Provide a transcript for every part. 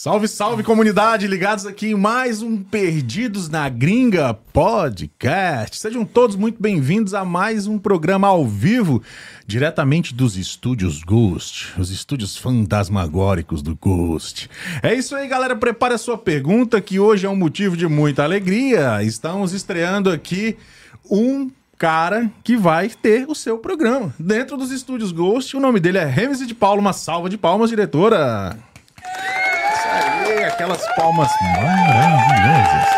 Salve, salve comunidade, ligados aqui em mais um Perdidos na Gringa podcast. Sejam todos muito bem-vindos a mais um programa ao vivo, diretamente dos estúdios Ghost, os estúdios fantasmagóricos do Ghost. É isso aí, galera, prepare a sua pergunta que hoje é um motivo de muita alegria. Estamos estreando aqui um cara que vai ter o seu programa dentro dos estúdios Ghost. O nome dele é Remes de Paulo. Uma salva de palmas, diretora. Aí, aquelas palmas maravilhosas.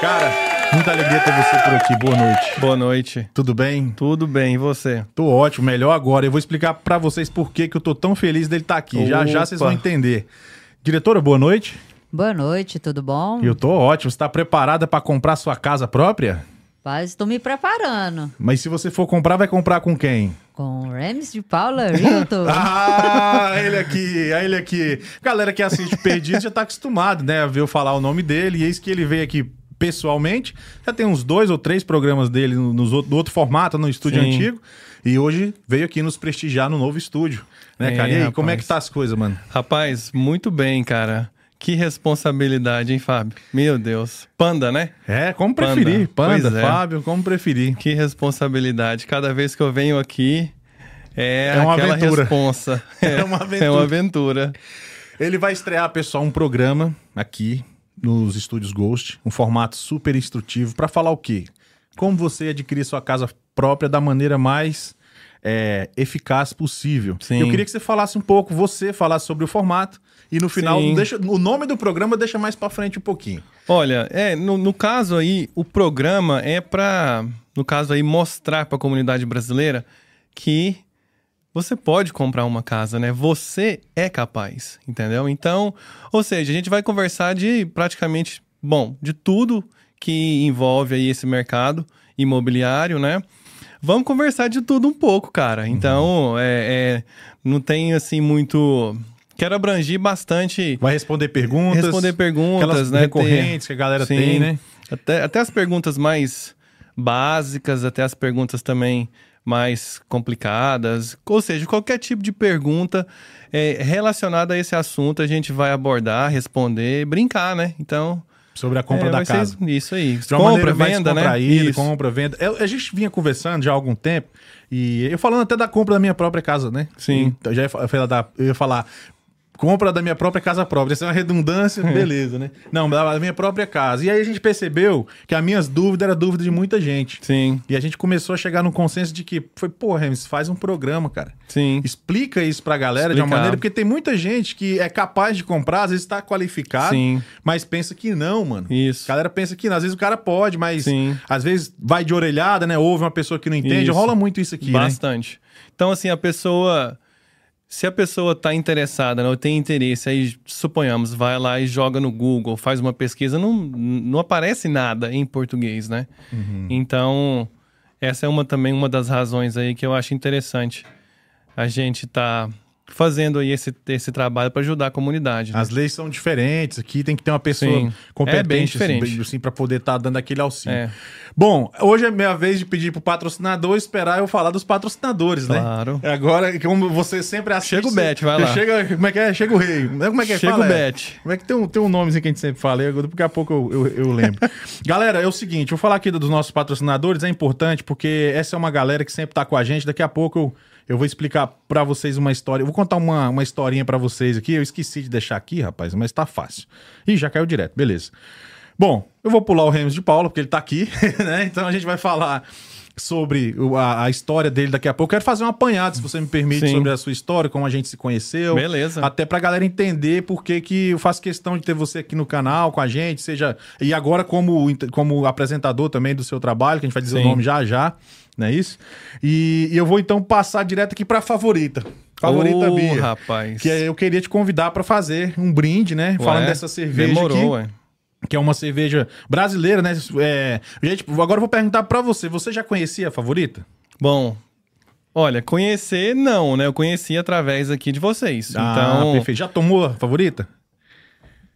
Cara, muita alegria ter você por aqui. Boa noite. Boa noite. Tudo bem? Tudo bem, e você? Tô ótimo, melhor agora. Eu vou explicar pra vocês por que que eu tô tão feliz dele estar aqui. Já já vocês vão Opa. entender. Diretora, boa noite. Boa noite, tudo bom? Eu tô ótimo. Você tá preparada pra comprar sua casa própria? Paz, estou me preparando. Mas se você for comprar, vai comprar com quem? Com Rames de Paula Rilton. Ah, ele aqui, ele aqui. Galera que assiste Perdido já tá acostumado, né, a ver eu falar o nome dele. E eis que ele veio aqui pessoalmente. Já tem uns dois ou três programas dele no, no outro formato, no estúdio Sim. antigo. E hoje veio aqui nos prestigiar no novo estúdio. Né, É, cara? E aí, rapaz. como é que tá as coisas, mano? Rapaz, muito bem, cara. Que responsabilidade, hein, Fábio? Meu Deus. Panda, né? É, como Panda. preferir. Panda, Pois é. Fábio, como preferir. Que responsabilidade. Cada vez que eu venho aqui, é, É uma aquela aventura. responsa. É uma aventura. É uma aventura. Ele vai estrear, pessoal, um programa aqui nos estúdios Ghost, um formato super instrutivo para falar o quê? Como você adquirir sua casa própria da maneira mais é, eficaz possível. Sim. Eu queria que você falasse um pouco, você falasse sobre o formato e no final, Sim. deixa, o nome do programa deixa mais para frente um pouquinho. Olha, é, no, no caso aí, o programa é para, no caso aí, mostrar para a comunidade brasileira que você pode comprar uma casa, né? Você é capaz, entendeu? Então, ou seja, a gente vai conversar de praticamente, bom, de tudo que envolve aí esse mercado imobiliário, né? Vamos conversar de tudo um pouco, cara. Então, é, é, não tem assim muito. Quero abranger bastante Vai responder perguntas. responder perguntas, né? recorrentes que a galera Sim. tem, né? Até, até as perguntas mais básicas, até as perguntas também mais complicadas. Ou seja, qualquer tipo de pergunta é, relacionada a esse assunto a gente vai abordar, responder, brincar, né? Então. Sobre a compra é, da casa. Isso aí. De uma compra, venda, né? Isso. compra, venda. Eu- a gente vinha conversando já há algum tempo, e eu falando até da compra da minha própria casa, né? Sim. Então, já ia, eu ia falar compra da minha própria casa própria. Isso é uma redundância, beleza, né? Não, da minha própria casa. E aí a gente percebeu que as minhas dúvidas eram dúvida de muita gente. Sim, E a gente começou a chegar num consenso de que foi, pô, Remis, faz um programa, cara. sim. Explica isso pra galera de uma Explicar. maneira, porque tem muita gente que é capaz de comprar, às vezes tá qualificado, Sim. mas pensa que não, mano. Isso. A galera pensa que não. Às vezes o cara pode, mas Sim. às vezes vai de orelhada, né? Ouve uma pessoa que não entende. Isso. Rola muito isso aqui, né? Bastante. Então, assim, a pessoa. Se a pessoa está interessada, né, ou tem interesse, aí suponhamos, vai lá e joga no Google, faz uma pesquisa, não, não aparece nada em português, né? Uhum. Então, essa é uma também uma das razões aí que eu acho interessante a gente tá fazendo aí esse, esse trabalho para ajudar a comunidade. né? As leis são diferentes aqui, tem que ter uma pessoa Sim. competente É assim, assim, para poder estar dando aquele auxílio. É. Bom, hoje é minha vez de pedir pro patrocinador esperar eu falar dos patrocinadores, Claro. né? Agora, como você sempre assiste... Chega o Bet, vai lá. Chega, como é que é? Chega o rei. Como é que é? Chega Fala, o é. Bet. Como é que tem um, tem um nomezinho que a gente sempre fala? Eu, daqui a pouco eu, eu, eu lembro. galera, é o seguinte, vou falar aqui dos nossos patrocinadores, é importante porque essa é uma galera que sempre tá com a gente. Daqui a pouco eu, eu vou explicar pra vocês uma história. Eu vou contar uma, uma historinha pra vocês aqui. Eu esqueci de deixar aqui, rapaz, mas tá fácil. Ih, já caiu direto, beleza. Bom, eu vou pular o Remes de Paula, porque ele tá aqui, né? Então a gente vai falar sobre a, a história dele daqui a pouco. Eu quero fazer um apanhado, se você me permite, Sim. sobre a sua história, como a gente se conheceu. Beleza. Até pra galera entender por que que eu faço questão de ter você aqui no canal com a gente, seja. E agora como, como apresentador também do seu trabalho, que a gente vai dizer Sim. o nome já já, não é isso? E, e eu vou então passar direto aqui pra favorita. Favorita Ô, Bia. rapaz. Que eu queria te convidar pra fazer um brinde, né? Falando Ué, dessa cerveja Demorou, aqui ué. Que é uma cerveja brasileira, né? É, gente, agora eu vou perguntar pra você. Você já conhecia a favorita? Bom, olha, conhecer não, né? Eu conheci através aqui de vocês. Ah, então, perfeito. Já tomou a favorita?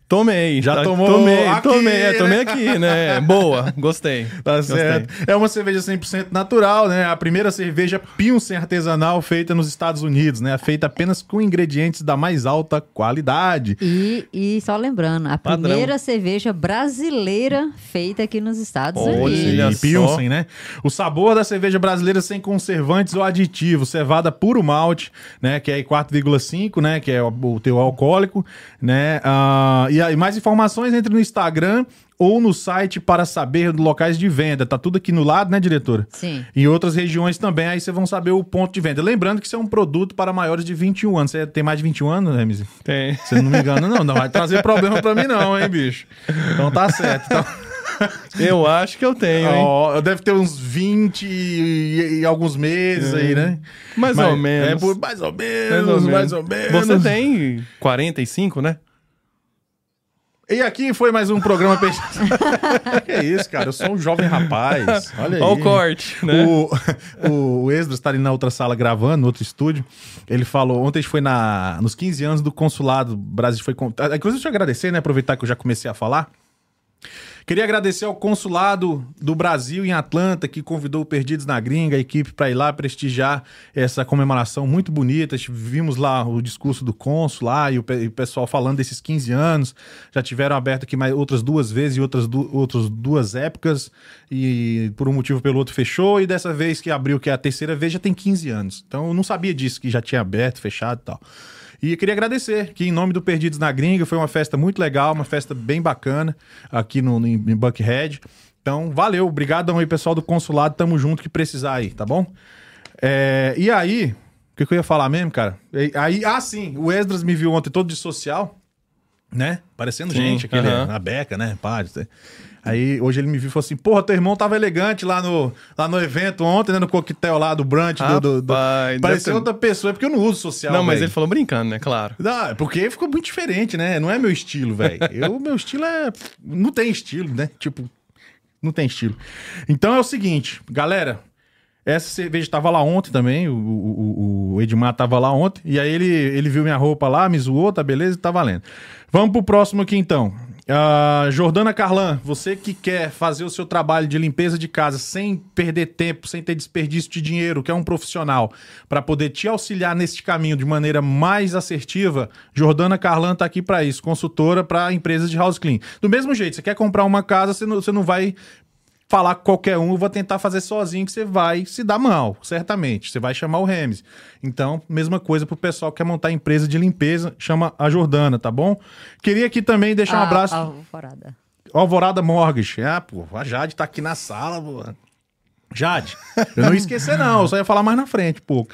Tomei. Já tá- tomou Tomei, aqui, tomei, é, né? tomei aqui, né? Boa, gostei. Tá Gostei. certo. É uma cerveja 100% natural, né? A primeira cerveja Pilsen artesanal feita nos Estados Unidos, né? Feita apenas com ingredientes da mais alta qualidade. E, e só lembrando, a Padrão. primeira cerveja brasileira feita aqui nos Estados Olha Unidos. Pilsen, né? O sabor da cerveja brasileira sem conservantes ou aditivos, cevada puro malte, né? Que é 4,5, né? Que é o, o teu alcoólico, né? Ah, e aí, mais informações entre no Instagram ou no site para saber locais de venda. Tá tudo aqui no lado, né, diretora? Sim. Em outras regiões também, aí vocês vão saber o ponto de venda. Lembrando que isso é um produto para maiores de 21 anos. Você tem mais de 21 anos, Remise? Tem. Se não me engano, não. Não vai trazer problema pra mim, não, hein, bicho? Então tá certo. Então, Eu acho que eu tenho, hein? ó, deve ter uns 20 e, e alguns meses aí, né? Mais Mas- ou menos. É, por mais ou menos, mais ou menos. Você tem 45, né? E aqui foi mais um programa. Que é isso, cara? Eu sou um jovem rapaz. Olha aí. Olha o corte, né? O, o Esdras está ali na outra sala gravando, no outro estúdio. Ele falou, ontem a gente foi na, nos 15 anos do consulado Brasil. Foi, ah, inclusive, deixa eu agradecer, né? Aproveitar que eu já comecei a falar. Queria agradecer ao consulado do Brasil em Atlanta, que convidou o Perdidos na Gringa, a equipe, para ir lá prestigiar essa comemoração muito bonita. Vimos lá o discurso do cônsul lá e o, pe- o pessoal falando desses 15 anos. Já tiveram aberto aqui mais outras duas vezes e outras, du outras duas épocas. E por um motivo ou pelo outro fechou. E dessa vez que abriu, que é a terceira vez, já tem 15 anos. Então eu não sabia disso, que já tinha aberto, fechado e tal. E eu queria agradecer, que em nome do Perdidos na Gringa, foi uma festa muito legal, uma festa bem bacana aqui no, no- em Buckhead. Então, valeu, obrigadão aí, pessoal do consulado, tamo junto que precisar aí, tá bom? É, e aí, o que, que eu ia falar mesmo, cara? Aí, ah, sim, o Esdras me viu ontem todo de social, né? Parecendo Sim, gente, aquele, aham. na beca, né? Pá, aí. Hoje ele me viu e falou assim: Porra, teu irmão tava elegante lá no, lá no evento ontem, né? No coquetel lá do brunch do. do, do... Deve Parecia ter- outra pessoa, é porque eu não uso social. Não, mas velho. ele falou brincando, né? Claro. Não, é porque ficou muito diferente, né? Não é meu estilo, velho. Eu, meu estilo é. Não tem estilo, né? Tipo, não tem estilo. Então é o seguinte, galera. Essa cerveja tava lá ontem também. O, o, o Edmar tava lá ontem. E aí ele, ele viu minha roupa lá, me zoou, tá beleza? Tá valendo. Vamos pro próximo aqui então. Ah, Jordana Carlan, você que quer fazer o seu trabalho de limpeza de casa sem perder tempo, sem ter desperdício de dinheiro, que é um profissional, para poder te auxiliar neste caminho de maneira mais assertiva, Jordana Carlan tá aqui para isso, consultora para empresas de house clean. Do mesmo jeito, você quer comprar uma casa, você não, você não vai falar com qualquer um, eu vou tentar fazer sozinho que você vai se dar mal, certamente. Você vai chamar o Remes. Então, mesma coisa pro pessoal que quer montar empresa de limpeza, chama a Jordana, tá bom? Queria aqui também deixar um A- abraço. a Alvorada. Alvorada Mortgage. Ah, pô, a Jade tá aqui na sala, pô. Jade, eu não ia esquecer não, eu só ia falar mais na frente, pouco.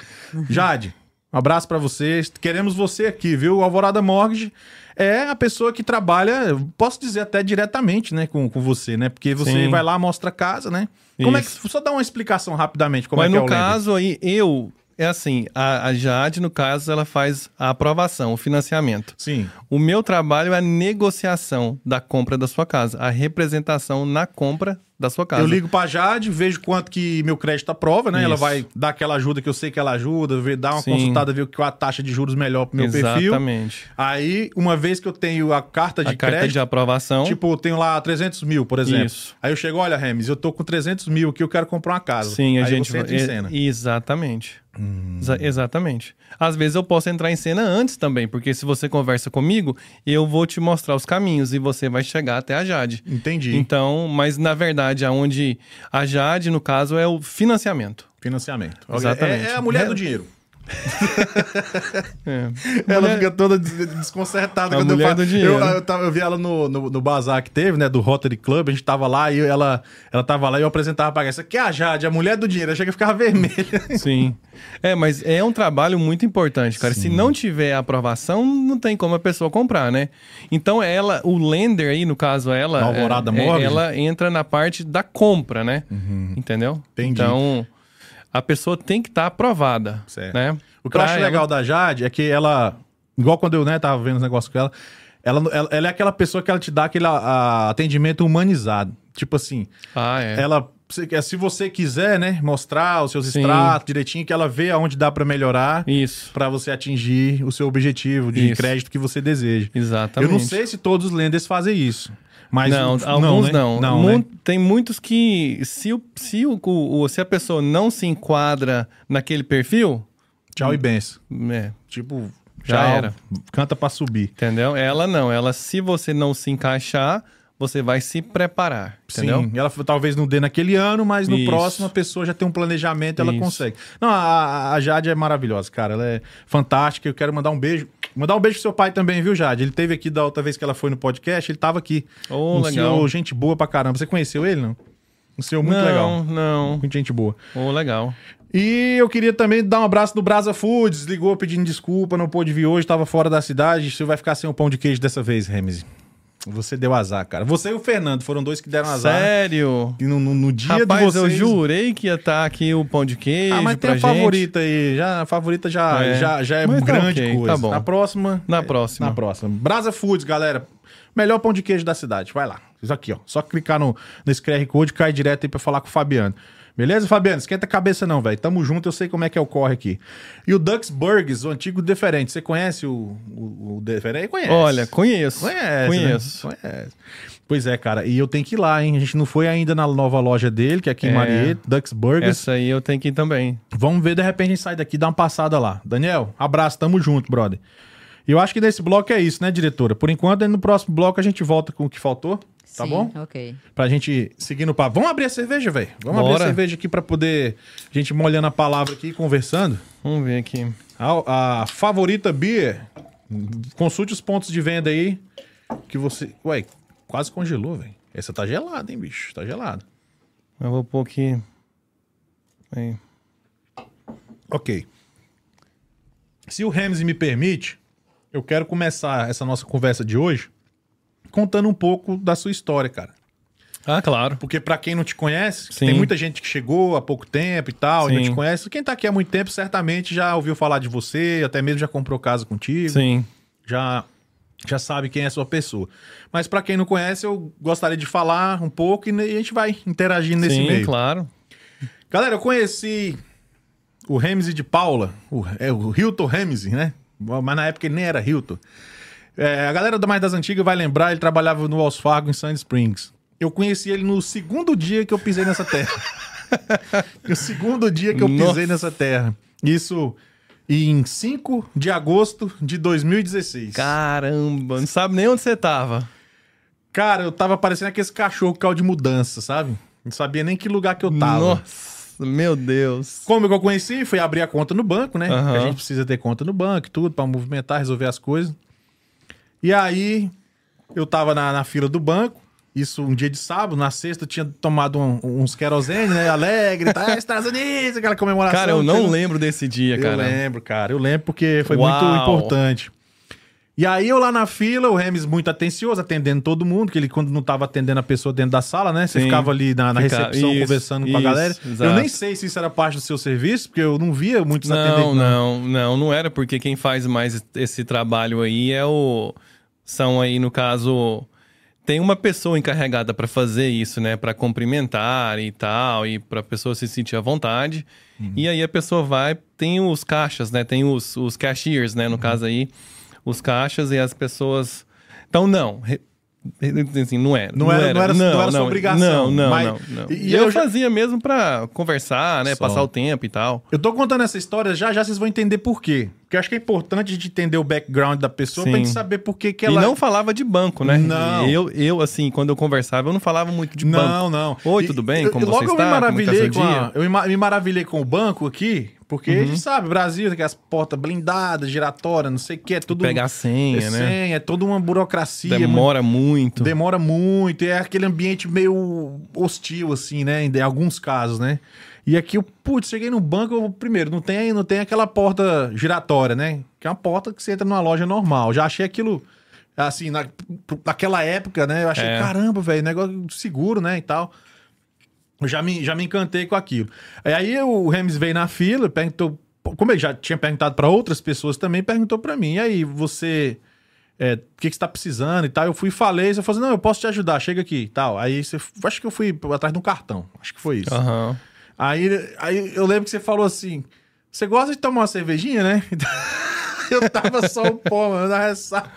Jade, um abraço pra vocês. Queremos você aqui, viu? Alvorada Mortgage é a pessoa que trabalha, posso dizer até diretamente, né, com, com você, né? Porque você Sim. vai lá, mostra a casa, né? Como é que, Isso. só dá uma explicação rapidamente como Mas é que é no o lender. caso aí, eu. É assim, a, a Jade, no caso, ela faz a aprovação, o financiamento. Sim. O meu trabalho é a negociação da compra da sua casa, a representação na compra da sua casa. Eu ligo pra Jade, vejo quanto que meu crédito aprova, né? Ela Isso. vai dar aquela ajuda que eu sei que ela ajuda, ver- dar uma Sim. consultada, ver qual a taxa de juros melhor pro meu perfil. Exatamente. Aí, uma vez que eu tenho a carta de A carta crédito, de aprovação. tipo, eu tenho lá 300 mil, por exemplo. Isso. Aí eu chego, olha, Remes, eu tô com 300 mil aqui, eu quero comprar uma casa. Sim, a Aí gente você entra em cena. Hum. Exatamente. Exa- exatamente. Às vezes eu posso entrar em cena antes também, porque se você conversa comigo, eu vou te mostrar os caminhos e você vai chegar até a Jade. Entendi. Então, mas na verdade, aonde a Jade, no caso, é o financiamento. Financiamento. Exatamente. É, é a mulher do dinheiro. É. Ela Mulher- fica toda des- desconcertada A quando eu falo. do dinheiro. Eu, eu, tava- eu vi ela no, no, no bazar que teve, né? Do Rotary Club. A gente tava lá e ela, ela tava lá e eu apresentava pra. Essa aqui é a Jade, a mulher do dinheiro. Eu achei que ficava vermelha. Sim. É, mas é um trabalho muito importante, cara. Se não tiver aprovação, não tem como a pessoa comprar, né? Então ela, o lender aí, no caso ela, A Alvorada é- é- Mortgage? ela entra na parte da compra, né? Entendeu? Uhum. Entendi. Então a pessoa tem que estar aprovada, Certo. né? O que eu Pra acho ela- legal da Jade é que ela, igual quando eu né, tava vendo os negócios com ela, ela, ela, ela é aquela pessoa que ela te dá aquele a- atendimento humanizado. Tipo assim, Ah, é. ela você- se você quiser, né, mostrar os seus Sim. extratos direitinho, que ela vê aonde dá pra melhorar Isso, pra você atingir o seu objetivo de Isso. crédito que você deseja. exatamente. Eu não sei se todos os lenders fazem isso. Mas não, o- alguns né? não. Não, Mu- né? Tem muitos que, se, o, se, o, o- se a pessoa não se enquadra naquele perfil, Tchau e benção. é, Tipo, Já tchau, era. Canta pra subir. entendeu? Ela não. Ela, se você não se encaixar, você vai se preparar, entendeu? Sim, ela talvez não dê naquele ano, mas no Isso. próximo a pessoa já tem um planejamento ela Isso. consegue. Não, a, a Jade é maravilhosa, cara. Ela é fantástica. Eu quero mandar um beijo. Mandar um beijo pro seu pai também, viu, Jade? Ele teve aqui da outra vez que ela foi no podcast, ele tava aqui. Oh, um legal. senhor, gente boa pra caramba. Você conheceu ele, não? Um senhor muito não, legal. não. Muito gente boa. Oh, legal. E eu queria também dar um abraço do Brasa Foods. Ligou pedindo desculpa, não pôde vir hoje, tava fora da cidade. Você vai ficar sem o pão de queijo dessa vez, Remes. Você deu azar, cara. Você e o Fernando foram dois que deram azar. Sério? E no, no- no dia Rapaz, de eu vocês... jurei que ia estar aqui o pão de queijo Ah, mas tem a gente. favorita aí. Já, a favorita já É. já, já é Mas tá grande ok, coisa. tá bom. Na próxima. Na é, próxima. Na próxima. Brasa Foods, galera. Melhor pão de queijo da cidade. Vai lá. Isso aqui, ó. Só clicar no, nesse QR Code e cai direto aí pra falar com o Fabiano. Beleza, Fabiano? Esquenta a cabeça não, velho. Tamo junto, eu sei como é que é o corre aqui. E o Dux Burgers, o antigo Deferente. Você conhece o, o, o Deferente? Conhece. Olha, conheço. Conhece, Conheço. né? Conhece. Pois é, cara. E eu tenho que ir lá, hein? A gente não foi ainda na nova loja dele, que é aqui em É. Marieta, Dux Burgers. Essa aí eu tenho que ir também. Vamos ver, de repente a gente sai daqui e dá uma passada lá. Daniel, abraço, tamo junto, brother. E eu acho que nesse bloco é isso, né, diretora? Por enquanto, no próximo bloco a gente volta com o que faltou, tá Sim, bom? Ok. Pra gente seguir no papo. Vamos abrir a cerveja, velho? Vamos abrir Bora. a cerveja aqui pra poder a gente molhando a palavra aqui e conversando. Vamos ver aqui. A, a favorita beer, consulte os pontos de venda aí que você... Ué, quase congelou, velho. Essa tá gelada, hein, bicho? Tá gelada. Eu vou pôr aqui. Aí. Ok. Se o Ramsey me permite, eu quero começar essa nossa conversa de hoje contando um pouco da sua história, cara. Ah, claro. Porque pra quem não te conhece, Sim. tem muita gente que chegou há pouco tempo e tal, e não Sim. te conhece. Quem tá aqui há muito tempo certamente já ouviu falar de você, até mesmo já comprou casa contigo, Sim. já já sabe quem é a sua pessoa. Mas pra quem não conhece, eu gostaria de falar um pouco e a gente vai interagindo nesse Sim, meio. claro. Galera, eu conheci o Ramsey de Paula, o, é o Hilton Ramsey, né? Mas na época ele nem era Hilton. É, a galera mais das antigas vai lembrar, ele trabalhava no Wells Fargo em Sand Springs. Eu conheci ele no segundo dia que eu pisei nessa terra. no segundo dia que eu pisei Nossa. nessa terra. Isso em 5 de agosto de 2016. Caramba, não sabe nem onde você tava. Cara, eu tava parecendo aquele cachorro que caiu de mudança, sabe? Não sabia nem que lugar que eu tava. Nossa, meu Deus. Como que eu conheci? Foi abrir a conta no banco, né? Porque a gente precisa ter conta no banco e tudo, pra movimentar, resolver as coisas. E aí, eu tava na, na fila do banco, isso um dia de sábado, na sexta eu tinha tomado um- uns querosene, né? Alegre, tá? Estados Unidos, aquela comemoração. Cara, eu não lembro desse dia, Eu cara. lembro, cara, eu lembro porque foi Uau. muito importante. E aí eu lá na fila, o Remes muito atencioso, atendendo todo mundo, que ele quando não tava atendendo a pessoa dentro da sala, né? Você Sim. ficava ali na, na Fica- recepção isso, conversando com a isso, galera. Eu exato. nem sei se isso era parte do seu serviço, porque eu não via muitos Não, atendentes. não, não, não era porque quem faz mais esse trabalho aí é o são aí no caso tem uma pessoa encarregada para fazer isso, né, Pra cumprimentar e tal e pra pessoa se sentir à vontade. Uhum. E aí a pessoa vai, tem os caixas, né, tem os, os cashiers, né, no Uhum. caso aí, os caixas e as pessoas Então não, assim, não era. Não era- não era- não era sua obrigação, Não, não, mas- não, não. e eu, eu já- fazia mesmo pra conversar, né, Só. passar o tempo e tal. Eu tô contando essa história, já já vocês vão entender por quê. Porque eu acho que é importante a gente entender o background da pessoa Sim. pra gente saber por que que ela... E não falava de banco, né? Não. Eu, eu, assim, quando eu conversava, eu não falava muito de banco. Não, não. Oi, E- tudo bem? eu- Como logo você eu está? Me maravilhei Como com é tá a, eu me maravilhei com o banco aqui, porque Uhum. a gente sabe, Brasil tem aquelas portas blindadas, giratórias, não sei o que, é tudo... Pegar senha, é né? senha, é toda uma burocracia. Demora muito. Demora muito, é aquele ambiente meio hostil, assim, né? Em alguns casos, né? E aqui eu, putz, cheguei no banco, eu, primeiro, não tem, não tem aquela porta giratória, né? Que é uma porta que você entra numa loja normal. Já achei aquilo, assim, na, naquela época, né? Eu achei, É. caramba, velho, negócio seguro, né? E tal. Eu já me, já me encantei com aquilo. Aí o Remes veio na fila, perguntou, como ele já tinha perguntado para outras pessoas também, perguntou para mim, e aí, você é, o que, que você tá precisando e tal. Eu fui e falei, você falou assim, não, eu posso te ajudar, chega aqui e tal. Aí você, acho que eu fui atrás de um cartão, acho que foi isso. Aham. Aí, aí eu lembro que você falou assim, você gosta de tomar uma cervejinha, né? eu tava só o pó, mano, na ressaca.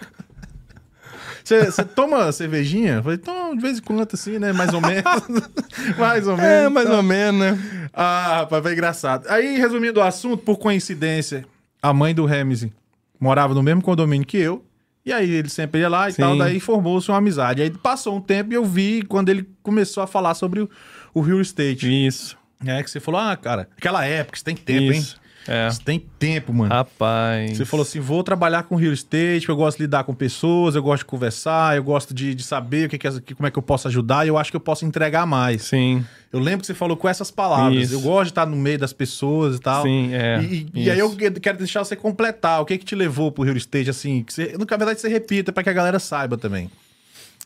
Você, toma cervejinha? Eu falei, toma de vez em quando, assim, né? Mais ou menos. mais ou menos. É, mais Então, ou menos, né? ah, rapaz, foi engraçado. Aí, resumindo o assunto, por coincidência, a mãe do Ramsey morava no mesmo condomínio que eu. E aí ele sempre ia lá e Sim. tal, daí formou-se uma amizade. Aí passou um tempo e eu vi quando ele começou a falar sobre o, o real estate. Isso. É, que você falou, ah, cara, aquela época, você tem tempo, isso. hein? É. Você tem tempo, mano. Rapaz. Você falou assim, vou trabalhar com real estate, eu gosto de lidar com pessoas, eu gosto de conversar, eu gosto de, de saber o que que é- que- como é que eu posso ajudar e eu acho que eu posso entregar mais. Sim, Eu lembro que você falou com essas palavras. Isso. Eu gosto de estar no meio das pessoas e tal. sim, é. E, e- e aí eu que- quero deixar você completar. O que que te levou pro real estate, assim? Que você, na verdade, você repita para que a galera saiba também.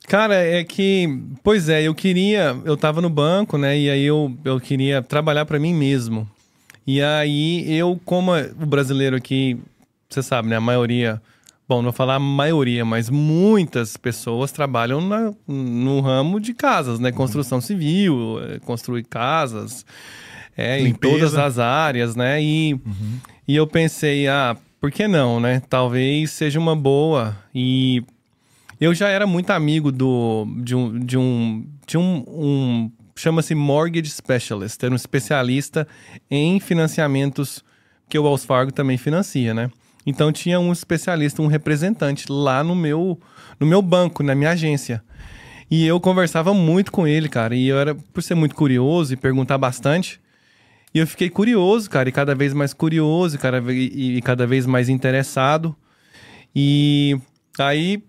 Cara, é que, pois é, eu queria, eu tava no banco, né, e aí eu, eu queria trabalhar pra mim mesmo. E aí eu, como o brasileiro aqui, você sabe, né, a maioria, bom, não vou falar a maioria, mas muitas pessoas trabalham na- no ramo de casas, né, construção civil, eh, construir casas, é, em todas as áreas, né, e, e eu pensei, ah, por que não, né, talvez seja uma boa. E eu já era muito amigo do, de um. De um, de um, um chama-se Mortgage Specialist, era um especialista em financiamentos que o Wells Fargo também financia, né? Então tinha um especialista, um representante lá no meu, no meu banco, na minha agência. E eu conversava muito com ele, cara. E eu era, por ser muito curioso e perguntar bastante, e eu fiquei curioso, cara, e cada vez mais curioso, ve- e, e cada vez mais interessado. E aí,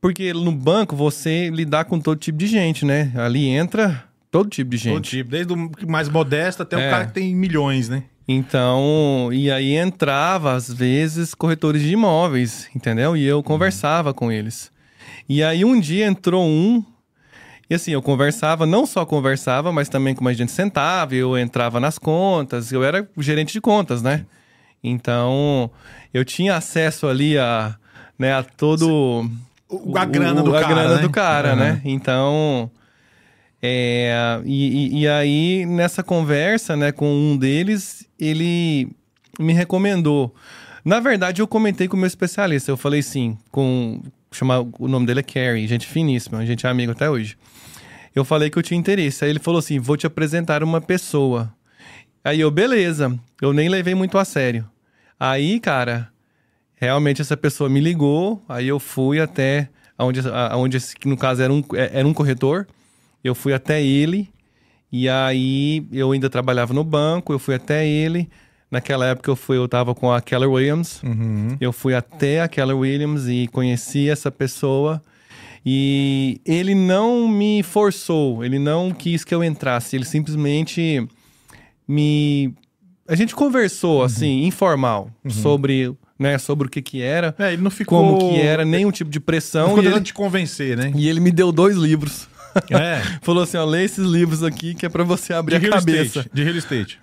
porque no banco você lidar com todo tipo de gente, né? Ali entra todo tipo de Todo gente. tipo, desde o mais modesto até o É. cara que tem milhões, né? Então, e aí entrava, às vezes, corretores de imóveis, entendeu? E eu conversava com eles. E aí um dia entrou um, e assim, eu conversava, não só conversava, mas também como a gente sentava, eu entrava nas contas, eu era o gerente de contas, né? Então, eu tinha acesso ali a, né, a todo... O- a grana do a cara, grana né? do cara, Aham. né? Então, é, e, e- aí nessa conversa, né, com um deles, ele me recomendou. Na verdade, eu comentei com o meu especialista. Eu falei sim, com chamar o nome dele é Carrie, gente finíssima, gente é amigo até hoje. Eu falei que eu tinha interesse. Aí ele falou assim: "Vou te apresentar uma pessoa". Aí eu, beleza. Eu nem levei muito a sério. Aí, cara, realmente essa pessoa me ligou, aí eu fui até onde, onde no caso era um, era um corretor, eu fui até ele, e aí eu ainda trabalhava no banco, eu fui até ele. Naquela época eu fui, eu tava com a Keller Williams. Uhum. Eu fui até a Keller Williams e conheci essa pessoa. E ele não me forçou, ele não quis que eu entrasse, ele simplesmente me. A gente conversou, assim, informal, sobre, né, sobre o que que era, É, ele não ficou... como que era, nenhum tipo de Não pressão. ficou E tentando ele, te convencer, né? e ele me deu dois livros. É. Falou assim: ó, lê esses livros aqui que é pra você abrir De a real cabeça. estate. De real estate.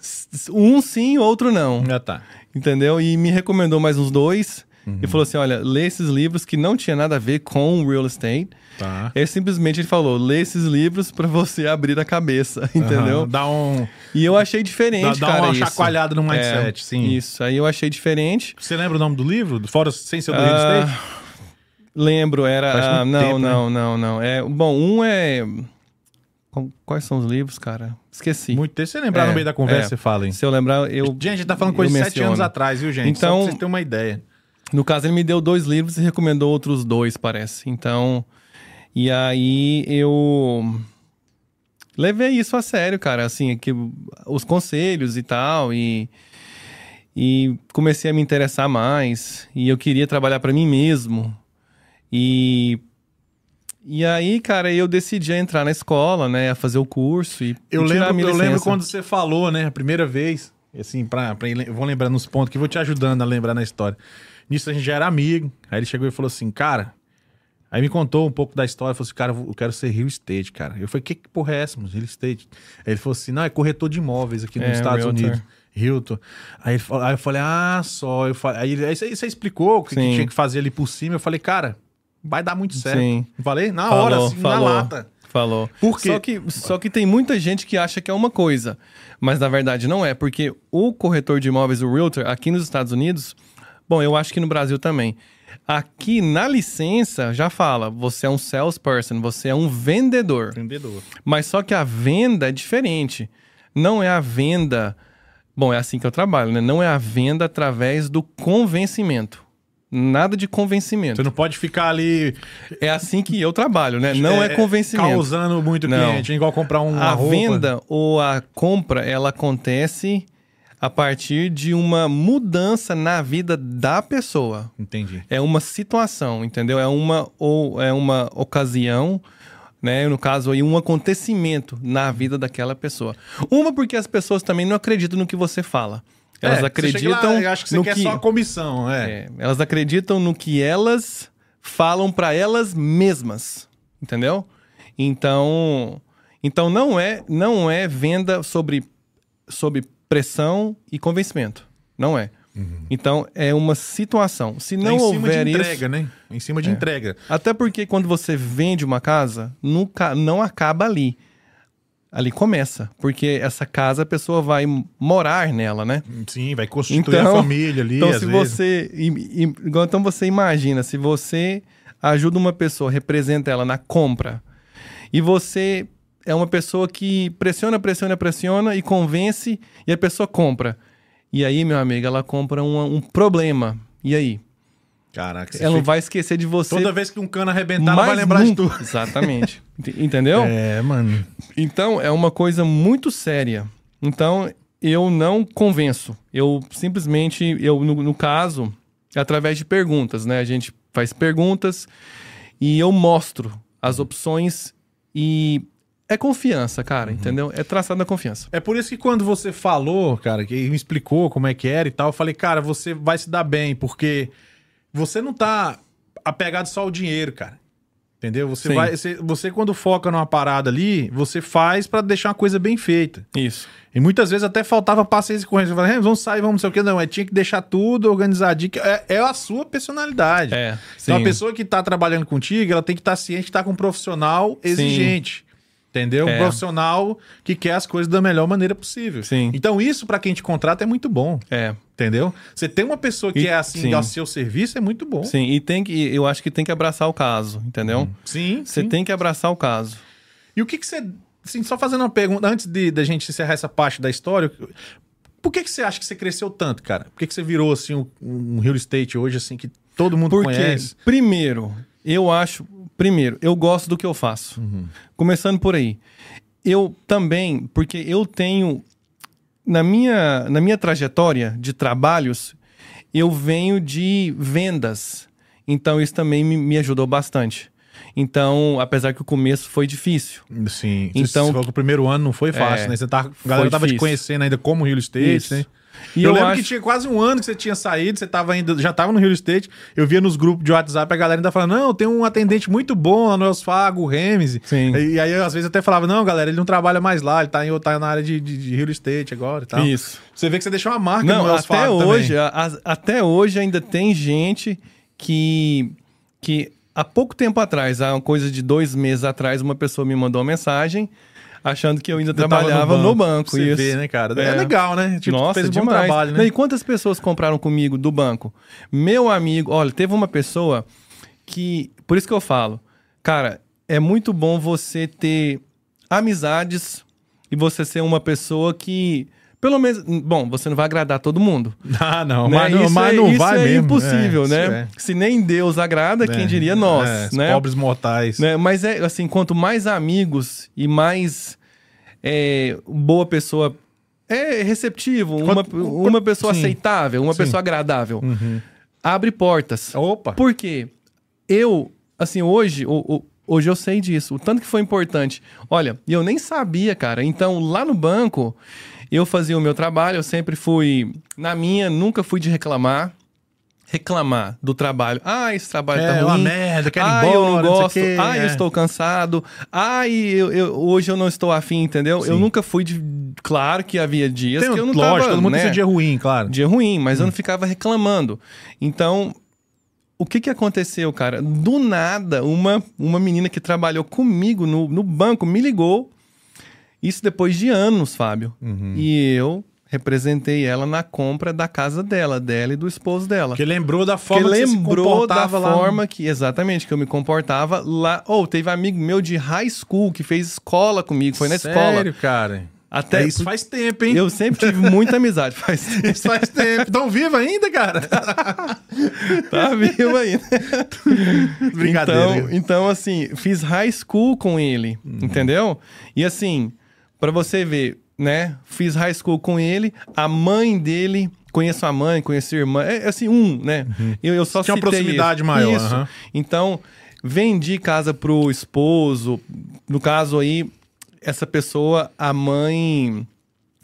Um sim, outro não. Já tá. Entendeu? E me recomendou mais uns dois. Uhum. E falou assim: olha, lê esses livros que não tinha nada a ver com real estate. Tá. Aí simplesmente ele falou: lê esses livros pra você abrir a cabeça, entendeu? Aham, Dá um... E eu achei diferente, Dá- dá cara. uma isso. chacoalhada no mindset, É, sim. Isso, aí eu achei diferente. Você lembra o nome do livro? Fora sem ser do real Ah, estate? Lembro, era. Ah, não, tempo, né? não, não, não. É, bom, um é. Qu- Quais são os livros, cara? Esqueci. Muito tempo. Se você lembrar É, no meio da conversa, é. você fala, hein? Se eu lembrar, eu. Gente, a gente tá falando coisa de sete anos atrás, viu, gente? Só Então- pra vocês terem uma ideia. No caso, ele me deu dois livros e recomendou outros dois, parece. Então, e aí eu levei isso a sério, cara, assim, que os conselhos e tal e e comecei a me interessar mais e eu queria trabalhar para mim mesmo. E e aí, cara, eu decidi entrar na escola, né, a fazer o curso e Eu e lembro, eu lembro quando você falou, né, a primeira vez, assim, ir- eu vou lembrar nos pontos que eu vou te ajudando a lembrar na história. Nisso a gente já era amigo, aí ele chegou e falou assim, cara, aí me contou um pouco da história, falou assim, cara, eu quero ser real estate, cara. Eu falei, que, que porra é essa, mano, real estate? Aí ele falou assim, não, é corretor de imóveis aqui nos É, Estados realtor. Unidos. Hilton. Aí, aí eu falei, ah, só. Eu falei, aí, aí você, explicou o que, que tinha que fazer ali por cima. Eu falei, cara, vai dar muito certo. Sim. Falei? Na Falou, hora, assim, falou. na lata. Falou. Por quê? Só que, só que tem muita gente que acha que é uma coisa, mas na verdade não é, porque o corretor de imóveis, o Realtor, aqui nos Estados Unidos, bom, eu acho que no Brasil também. Aqui na licença já fala, você é um salesperson, você é um vendedor. Vendedor. Mas só que a venda é diferente. Não é a venda. Bom, é assim que eu trabalho, né? Não é a venda através do convencimento. Nada de convencimento. Você não pode ficar ali É assim que eu trabalho, né? Não é, convencimento. Causando muito Não. cliente, é igual comprar uma a roupa. venda ou a compra, ela acontece a partir de uma mudança na vida da pessoa. Entendi. É uma situação, entendeu? É uma ou é uma ocasião, né? No caso aí um acontecimento na vida daquela pessoa. Uma porque as pessoas também não acreditam no que você fala. Elas É, acreditam lá, acho que você no quer que só a comissão, é. é, elas acreditam no que elas falam para elas mesmas, entendeu? Então, então não é não é venda sobre sobre pressão e convencimento, não é. Então é uma situação. Se É não em cima houver de isso, entrega, né? Em cima de entrega. até porque quando você vende uma casa, nunca não acaba ali. Ali começa, porque essa casa a pessoa vai morar nela, né? Sim, vai constituir Então, a família ali, então às se vezes. você, então você imagina, se você ajuda uma pessoa, representa ela na compra, e você é uma pessoa que pressiona, pressiona, pressiona e convence, e a pessoa compra. E aí, meu amigo, ela compra um, um problema. E aí? Caraca, você ela não fica- vai esquecer de você. Toda vez que um cano arrebentar, ela vai lembrar de nunca. tudo. Exatamente. Ent- Entendeu? É, mano. Então, é uma coisa muito séria. Então, eu não convenço. Eu simplesmente, eu no, no caso, através de perguntas, né? A gente faz perguntas e eu mostro as opções e é confiança, cara, entendeu? É traçado na confiança. É por isso que quando você falou, cara, que me explicou como é que era e tal, eu falei, cara, você vai se dar bem, porque você não tá apegado só ao dinheiro, cara. Entendeu? Você Sim. vai, você, você quando foca numa parada ali, você faz pra deixar uma coisa bem feita. Isso. E muitas vezes até faltava paciência com isso. "É, vamos sair, vamos não sei o que. Não, é, tinha que deixar tudo organizadinho. É, é a sua personalidade. É. Então sim. a pessoa que tá trabalhando contigo, ela tem que estar ciente que tá com um profissional exigente. Entendeu? Um É. profissional que quer as coisas da melhor maneira possível. Sim. Então isso, pra quem te contrata, é muito bom. É. Entendeu? Você tem uma pessoa que E- é assim sim. ao seu serviço, é muito bom. Sim, e tem que eu acho que tem que abraçar o caso, entendeu? Sim. Você sim. tem que abraçar o caso. E o que que você. Assim, só fazendo uma pergunta, antes de da gente encerrar essa parte da história, por que que você acha que você cresceu tanto, cara? Por que que você virou, assim, um, um real estate hoje, assim, que todo mundo Porque, conhece? primeiro, eu acho. Primeiro, eu gosto do que eu faço. Começando por aí. Eu também, porque eu tenho. Na minha, na minha trajetória de trabalhos, eu venho de vendas. Então, isso também me, me ajudou bastante. Então, apesar que o começo foi difícil. Sim. Então- você falou que o primeiro ano não foi fácil, É, né? Você tá, a galera tava te difícil. conhecendo ainda como real estate, Isso. né? E eu, eu, lembro acho. que tinha quase um ano que você tinha saído, você tava ainda, já tava no real estate. Eu via nos grupos de WhatsApp a galera ainda falando: não, tem um atendente muito bom lá no Elsfago, o Remes. Sim. E, e aí, eu, às vezes, até falava: não, galera, ele não trabalha mais lá, ele tá, em, tá na área de, de, de real estate agora e tal. Isso. Você vê que você deixou uma marca Não, no Wells até hoje, a- até hoje ainda tem gente que, que há pouco tempo atrás, há uma coisa de dois meses atrás, uma pessoa me mandou uma mensagem achando que eu ainda tava trabalhava no banco. Você isso. vê, né, cara? É, É. legal, né? Tipo, Nossa, fez um bom demais. trabalho, né? E quantas pessoas compraram comigo do banco? Meu amigo, olha, teve uma pessoa que. Por isso que eu falo, cara, é muito bom você ter amizades e você ser uma pessoa que. Pelo menos. Bom, você não vai agradar todo mundo. Ah, não, né? mas não, isso mas é, não isso vai é mesmo. impossível, É, né? é. Se nem Deus agrada, quem É, diria nós, é, os né? pobres mortais. Né? Mas é assim, quanto mais amigos e mais é, boa pessoa é receptivo, uma, Quanto- uma pessoa sim. aceitável, uma Sim. Uhum. pessoa agradável, abre portas. Opa! Por quê? Eu, assim, hoje, o- o- hoje eu sei disso, o tanto que foi importante. Olha, e eu nem sabia, cara. Então, lá no banco, eu fazia o meu trabalho, eu sempre fui na minha, nunca fui de reclamar. Reclamar do trabalho. Ah, esse trabalho É, tá ruim. uma merda, quero ir ah, embora, eu não não gosto. quê, ah, eu é. estou cansado. Ah, eu, eu- hoje eu não estou afim, entendeu? Eu Sim. nunca fui de. Claro que havia dias Tem, que eu não lógico, tava, todo mundo né? tem dia ruim, claro. dia ruim, mas eu não ficava reclamando. Então, o que que aconteceu, cara? Do nada, uma, uma menina que trabalhou comigo no, no banco me ligou. Isso depois de anos, Fábio. E eu representei ela na compra da casa dela, dela e do esposo dela. Porque lembrou da forma que se lembrou da lá. no- forma que, exatamente, que eu me comportava lá. Ou teve amigo meu de high school que fez escola comigo, foi na escola. Sério, cara? Até É, isso faz tempo, hein? Eu sempre tive muita amizade. Faz tempo. Isso faz tempo. Tão vivo ainda, cara? Tá vivo ainda. Brincadeira. Então, então, assim, fiz high school com ele, entendeu? E assim, pra você ver, né? Fiz high school com ele, a mãe dele, conheço a mãe, conheço a irmã, é assim, um, né? Eu, eu só Tinha uma proximidade isso. maior, Isso. aham. Então, vendi casa pro esposo, no caso aí, essa pessoa, a mãe,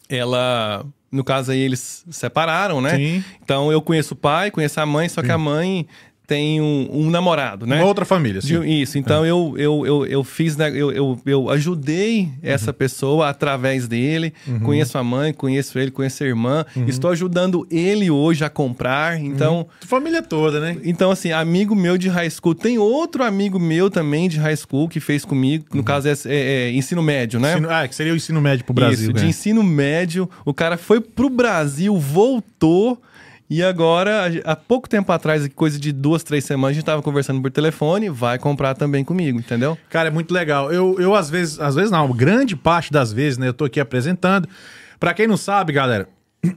ela... No caso aí, eles separaram, né? Sim. Então, eu conheço o pai, conheço a mãe, só que a mãe tem um, um namorado, né? Uma outra família, De- sim. Isso, então eu, eu, eu, eu fiz, né, eu, eu, eu ajudei essa pessoa através dele, conheço a mãe, conheço ele, conheço a irmã, estou ajudando ele hoje a comprar, então... Família toda, né? Então, assim, amigo meu de high school. Tem outro amigo meu também de high school que fez comigo. No caso, é, é- é ensino médio, né? Ensino- ah, que seria o ensino médio pro Brasil. Isso, de né? ensino médio. O cara foi pro Brasil, voltou. E agora, há pouco tempo atrás, coisa de duas, três semanas, a gente tava conversando por telefone, vai comprar também comigo, entendeu? Cara, é muito legal. Eu, eu às vezes, às vezes não, grande parte das vezes, né? Eu tô aqui apresentando. Pra quem não sabe, galera,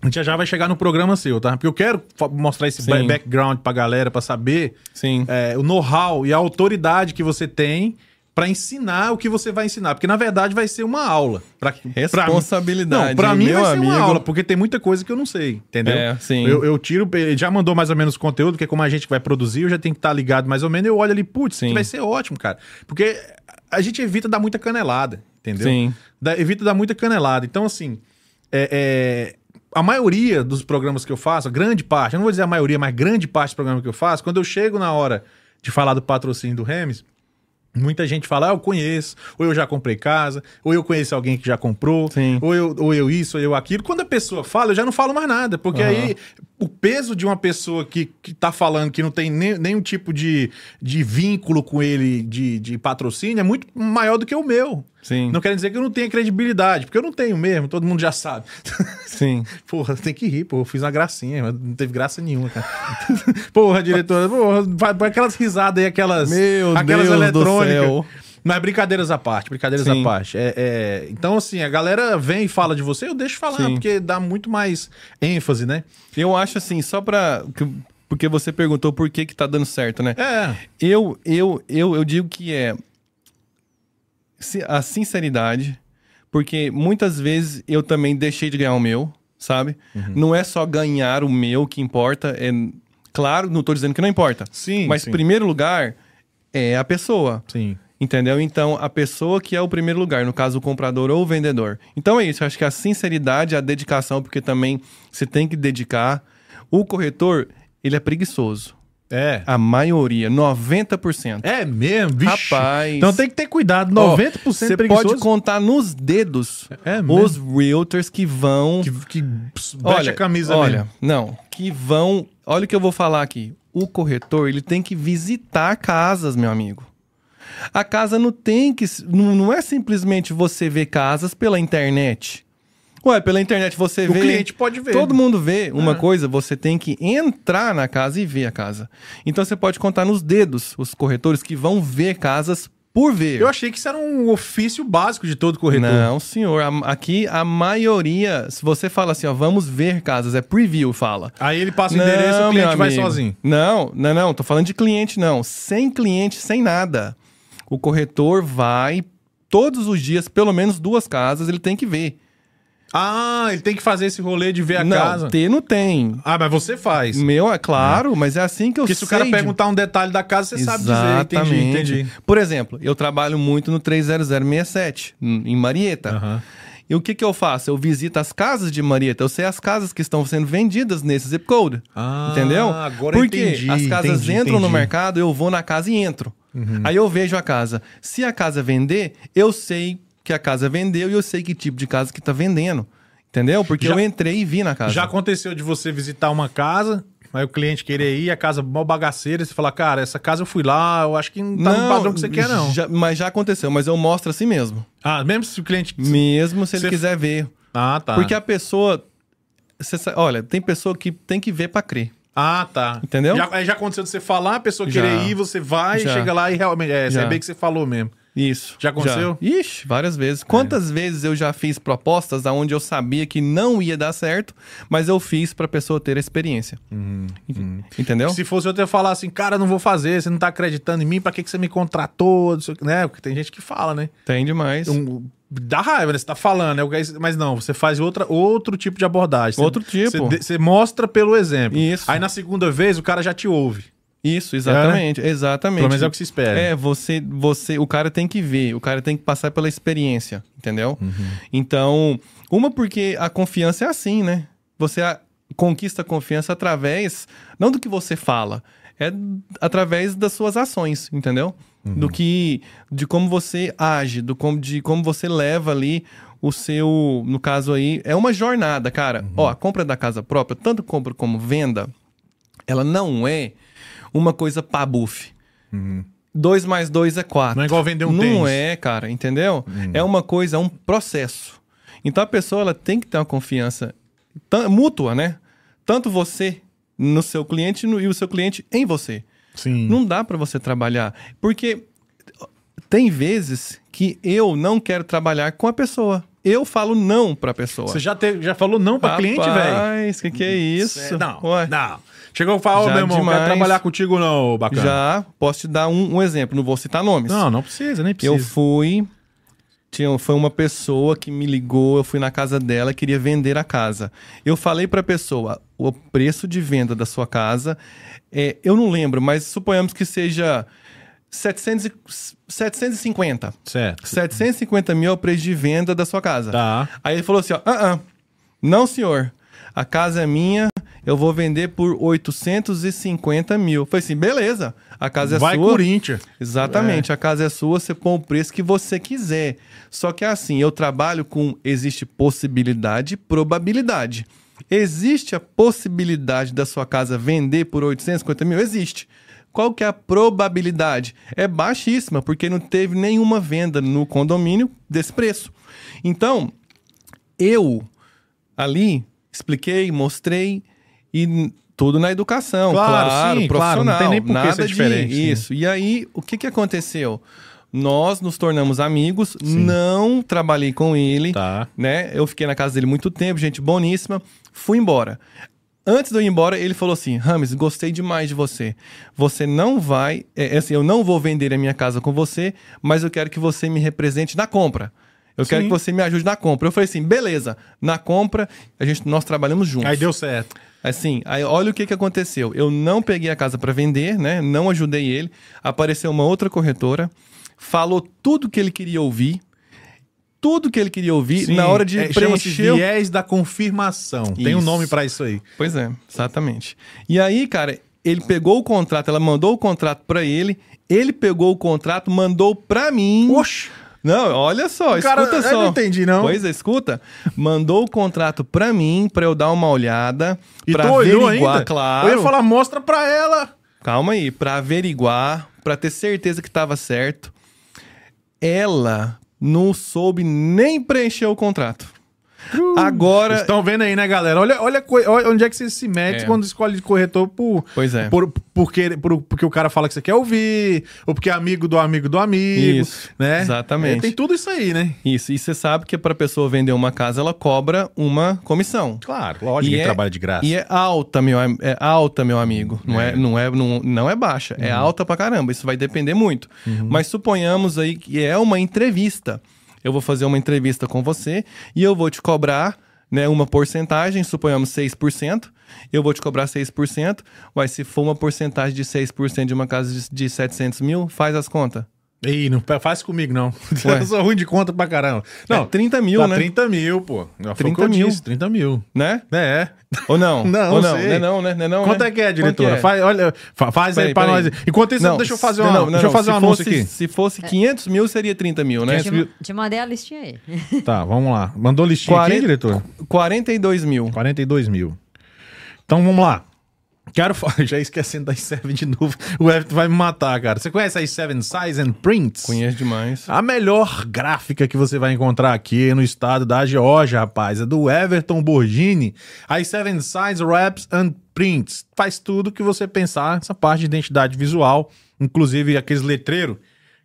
a gente já vai chegar no programa seu, tá? Porque eu quero mostrar esse Sim. ba- background pra galera, pra saber Sim. é, o know-how e a autoridade que você tem pra ensinar o que você vai ensinar. Porque, na verdade, vai ser uma aula. Pra, Responsabilidade, Não, pra mim meu vai ser uma amigo. aula, porque tem muita coisa que eu não sei, entendeu? É, sim. Eu, eu tiro, ele já mandou mais ou menos o conteúdo, porque como a gente vai produzir, eu já tenho que estar ligado mais ou menos, eu olho ali, putz, vai ser ótimo, cara. Porque a gente evita dar muita canelada, entendeu? Sim. Dá- evita dar muita canelada. Então, assim, é, é, a maioria dos programas que eu faço, a grande parte, eu não vou dizer a maioria, mas grande parte dos programas que eu faço, quando eu chego na hora de falar do patrocínio do Remes, Muita gente fala, ah, eu conheço, ou eu já comprei casa, ou eu conheço alguém que já comprou, Sim. ou eu, ou eu isso, ou eu aquilo. Quando a pessoa fala, eu já não falo mais nada, porque Aham. aí o peso de uma pessoa que, que tá falando que não tem nem, nenhum tipo de, de vínculo com ele de, de patrocínio é muito maior do que o meu. Sim. Não quer dizer que eu não tenha credibilidade, porque eu não tenho mesmo, todo mundo já sabe. Sim. Porra, tem que rir, pô. Eu fiz uma gracinha, mas não teve graça nenhuma, cara. porra, diretora, porra, vai, vai aquelas risadas aí, aquelas. Meu aquelas Deus do céu. Mas brincadeiras à parte, brincadeiras Sim. à parte. É, é, então, assim, a galera vem e fala de você, eu deixo falar, Sim. porque dá muito mais ênfase, né? Eu acho assim, só pra. que- Porque você perguntou por que que tá dando certo, né? É. Eu, eu, eu, eu digo que é a sinceridade, porque muitas vezes eu também deixei de ganhar o meu, sabe? Uhum. Não é só ganhar o meu que importa, é claro, não tô dizendo que não importa. Sim, Mas sim. primeiro lugar é a pessoa. Sim. Entendeu? Então, a pessoa que é o primeiro lugar, no caso, o comprador ou o vendedor. Então é isso, acho que a sinceridade, a dedicação, porque também você tem que dedicar. O corretor, ele é preguiçoso. É. A maioria, 90%. É mesmo, bicho. Rapaz. Então tem que ter cuidado. Ó, 90% Você preguiçoso. pode contar nos dedos É os realtors que vão. Que, que veste a camisa olha, mesmo. não, que vão. Olha o que eu vou falar aqui. O corretor, ele tem que visitar casas, meu amigo. A casa não tem que. Não, não é simplesmente você ver casas pela internet. Ué, pela internet você O vê. cliente pode ver. Todo mundo vê uma coisa, você tem que entrar na casa e ver a casa. Então você pode contar nos dedos os corretores que vão ver casas por ver. Eu achei que isso era um ofício básico de todo corretor. Não, senhor. Aqui a maioria, se você fala assim, ó, vamos ver casas, é preview, fala. Aí ele passa o endereço e o cliente vai sozinho. Não, não, não. Tô falando de cliente, não. Sem cliente, sem nada. O corretor vai todos os dias, pelo menos duas casas, ele tem que ver. Ah, ele tem que fazer esse rolê de ver a não, casa. ter não tem. Ah, mas você faz. Meu, é claro, mas é assim que eu Porque sei. se o cara de- perguntar um detalhe da casa, você sabe dizer. Entendi, Exatamente. entendi. Por exemplo, eu trabalho muito no 30067, em em Marieta. Aham. E o que, que eu faço? Eu visito as casas de Marieta. Eu sei as casas que estão sendo vendidas nesse zip code. Ah, entendeu? agora Porque entendi, as casas entendi, entram no entendi. Uhum. mercado, eu vou na casa e entro. Aí eu vejo a casa. Se a casa vender, eu sei que a casa vendeu e eu sei que tipo de casa que tá vendendo. Entendeu? Porque Já- eu entrei e vi na casa. Já aconteceu de você visitar uma casa, Aí o cliente querer ir, a casa mal bagaceira, e você fala, cara, essa casa eu fui lá, eu acho que não tá no padrão que você quer, não. já- mas já aconteceu, mas eu mostro assim mesmo. Ah, mesmo se o cliente. Mesmo se ele Você- quiser ver. Ah, tá. Porque a pessoa. você sa- olha, tem pessoa que tem que ver pra crer. Ah, tá. Entendeu? Já, aí já aconteceu de você falar, a pessoa Já. querer ir, você vai, Já. chega lá e realmente. É, Já. é bem que você falou mesmo. Isso. Já aconteceu? É. Ixi, várias vezes. Quantas vezes eu já fiz propostas onde eu sabia que não ia dar certo, mas eu fiz pra pessoa ter a experiência. Uhum, Entendeu? Se fosse eu ter falar assim, cara, não vou fazer, você não tá acreditando em mim, pra que, que você me contratou? Né? Porque tem gente que fala, né? Tem demais. Um- dá raiva, né? Você tá falando, né? mas não, você faz outra, outro tipo de abordagem. Você- Outro tipo. Você, você mostra pelo exemplo. Isso. Aí na segunda vez o cara já te ouve. Isso, exatamente. Exatamente. Pelo menos é o que se espera. É, você, você, o cara tem que ver, o cara tem que passar pela experiência, entendeu? Uhum. Então, uma porque a confiança é assim, né? Você a- conquista a confiança através, não do que você fala, é através das suas ações, entendeu? Uhum. Do que, de como você age, do como, de como você leva ali o seu, no caso aí, é uma jornada, cara. Uhum. Ó, a compra da casa própria, tanto compra como venda, ela não é uma coisa pá buff. Dois mais dois é quatro. Não é igual vender um Não tênis. Hum. é, cara, entendeu? É uma coisa, é um processo. Então a pessoa ela tem que ter uma confiança mútua, né? Tanto você no seu cliente no- e o seu cliente em você. Sim. Não dá pra você trabalhar. Porque tem vezes que eu não quero trabalhar com a pessoa. Eu falo não pra pessoa. Você já, te- já falou não pra cliente, velho? Rapaz, que que é isso? É, Não, Ué. não. Chegou e falou, meu irmão, demais. quero trabalhar contigo não, bacana. Já posso te dar um, um exemplo, não vou citar nomes. Não, não precisa, nem precisa. Eu fui. Tinha, foi uma pessoa que me ligou, eu fui na casa dela, queria vender a casa. Eu falei pra pessoa, o preço de venda da sua casa, é, eu não lembro, mas suponhamos que seja 700, e- 750. Certo. 750 mil é o preço de venda da sua casa. Tá. Aí ele falou assim: ó, ah, ah, não, senhor. A casa é minha, eu vou vender por 850 mil. Falei assim: beleza, a casa é Vai sua. Corinthians. Exatamente, a casa é sua, você põe o preço que você quiser. Só que é assim, eu trabalho com existe possibilidade e probabilidade. Existe a possibilidade da sua casa vender por 850 mil? Existe. Qual que é a probabilidade? É baixíssima, porque não teve nenhuma venda no condomínio desse preço. Então, eu ali expliquei, mostrei e tudo na educação, Claro, claro, sim, claro, não profissional, tem nem por nada ser de diferente, sim. isso. E aí, o que que aconteceu? Nós nos tornamos amigos, não trabalhei com ele, Tá. né? Eu fiquei na casa dele muito tempo, gente boníssima, fui embora. Antes de eu ir embora, ele falou assim: Rames, gostei demais de você. Você não vai. É, é assim, eu não vou vender a minha casa com você, mas eu quero que você me represente na compra. Eu quero Sim. que você me ajude na compra. Eu falei assim: beleza, na compra, a gente, nós trabalhamos juntos. Aí deu certo. Assim, aí olha o que, que aconteceu. Eu não peguei a casa para vender, né? Não ajudei ele. Apareceu uma outra corretora, falou tudo que ele queria ouvir, tudo que ele queria ouvir Sim, na hora de é, preencher. o- viés da confirmação. Tem um Isso. nome pra isso aí. Pois é, exatamente. E aí, cara, ele pegou o contrato, ela mandou o contrato para ele, ele pegou o contrato, mandou para mim. Oxe! Não, olha só, O cara- escuta eu só. não entendi, não. Pois é, escuta. Mandou o contrato pra mim, pra eu dar uma olhada, E pra averiguar, ainda? claro. Eu ia falar, mostra pra ela. Calma aí, pra averiguar, pra ter certeza que tava certo. Ela não soube nem preencher o contrato. Agora, estão vendo aí, né, galera? Olha, olha, olha onde é que você se mete É. quando escolhe de corretor por, Pois é. por, porque, por- porque o cara fala que você quer ouvir, ou porque é amigo do amigo do amigo. Isso, né? exatamente. É, tem tudo isso aí, né? isso, e você sabe que pra pessoa vender uma casa, ela cobra uma comissão. Claro, lógico, E é- trabalha de graça. E é alta, meu, é alta, meu amigo. Não é, É. não é, não, não é baixa, é alta pra caramba. Isso vai depender muito. Mas suponhamos aí que é uma entrevista. Eu vou fazer uma entrevista com você e eu vou te cobrar, né, uma porcentagem, suponhamos 6%. Eu vou te cobrar 6%. Mas se for uma porcentagem de 6% de uma casa de, de 700 mil, faz as contas. Ih, não faz comigo, não. Ué. Eu sou ruim de conta pra caramba. Não, Não, 30 mil, dá né? 30 mil, pô. Foi o que 30 eu mil. disse, 30 mil. Né? É. Ou não? Não, Ou não? sei. Não é não, né? Não é não, Quanto né? é que é, diretora? é? Faz, olha, fa- faz aí Peraí, pra peraí. nós. Enquanto isso, Não, deixa eu fazer não, uma, não, deixa eu não, fazer um anúncio aqui. Se fosse 500 mil, seria 30 mil, né? Te, mil. te mandei a listinha aí. Tá, vamos lá. Mandou listinha aqui, 40 diretor? 42 mil. 42 mil. Então vamos lá. Quero falar, já esquecendo da i7 de novo. O Everton vai me matar, cara. Você conhece a i7 Size and Prints? Conheço demais. A melhor gráfica que você vai encontrar aqui no estado da Geórgia, rapaz, é do Everton Borgini. A i7 Size Wraps and Prints. Faz tudo que você pensar, essa parte de identidade visual, inclusive aqueles letreiros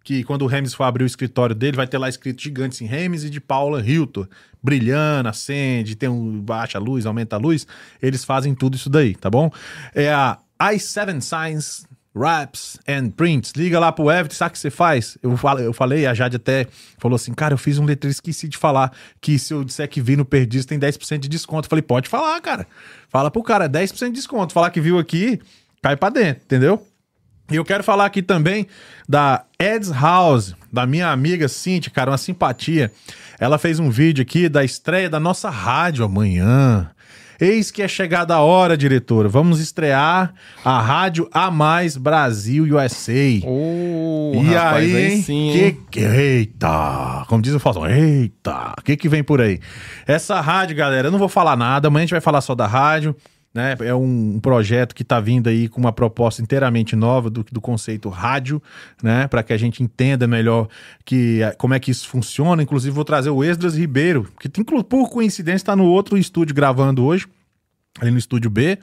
que quando o Remes for abrir o escritório dele, vai ter lá escrito gigante assim, Remes e de Paula Hilton, brilhando, acende, tem um baixa a luz, aumenta a luz, eles fazem tudo isso daí, tá bom? É a i7 Signs Wraps and Prints. Liga lá pro Everton, sabe o que você faz? Eu falei, eu falei, a Jade até falou assim, cara, eu fiz um letreiro, esqueci de falar que se eu disser que vi no Perdiz tem 10% de desconto. Eu falei, pode falar, cara. Fala pro cara, 10% de desconto. Falar que viu aqui, cai pra dentro, entendeu? E eu quero falar aqui também da Eds House, da minha amiga Cintia, cara, uma simpatia. Ela fez um vídeo aqui da estreia da nossa rádio amanhã. Eis que é chegada a hora, diretora. Vamos estrear a Rádio A Mais Brasil USA. Oh, e rapaz, aí, aí sim, que, que eita, como diz o Faustão, eita, o que que vem por aí? Essa rádio, galera, eu não vou falar nada, amanhã a gente vai falar só da rádio, né? É um, projeto que tá vindo aí com uma proposta inteiramente nova do, do conceito rádio, né? Para que a gente entenda melhor que, eh, como é que isso funciona. Inclusive, vou trazer o Esdras Ribeiro, que por coincidência está no outro estúdio gravando hoje, ali no estúdio B,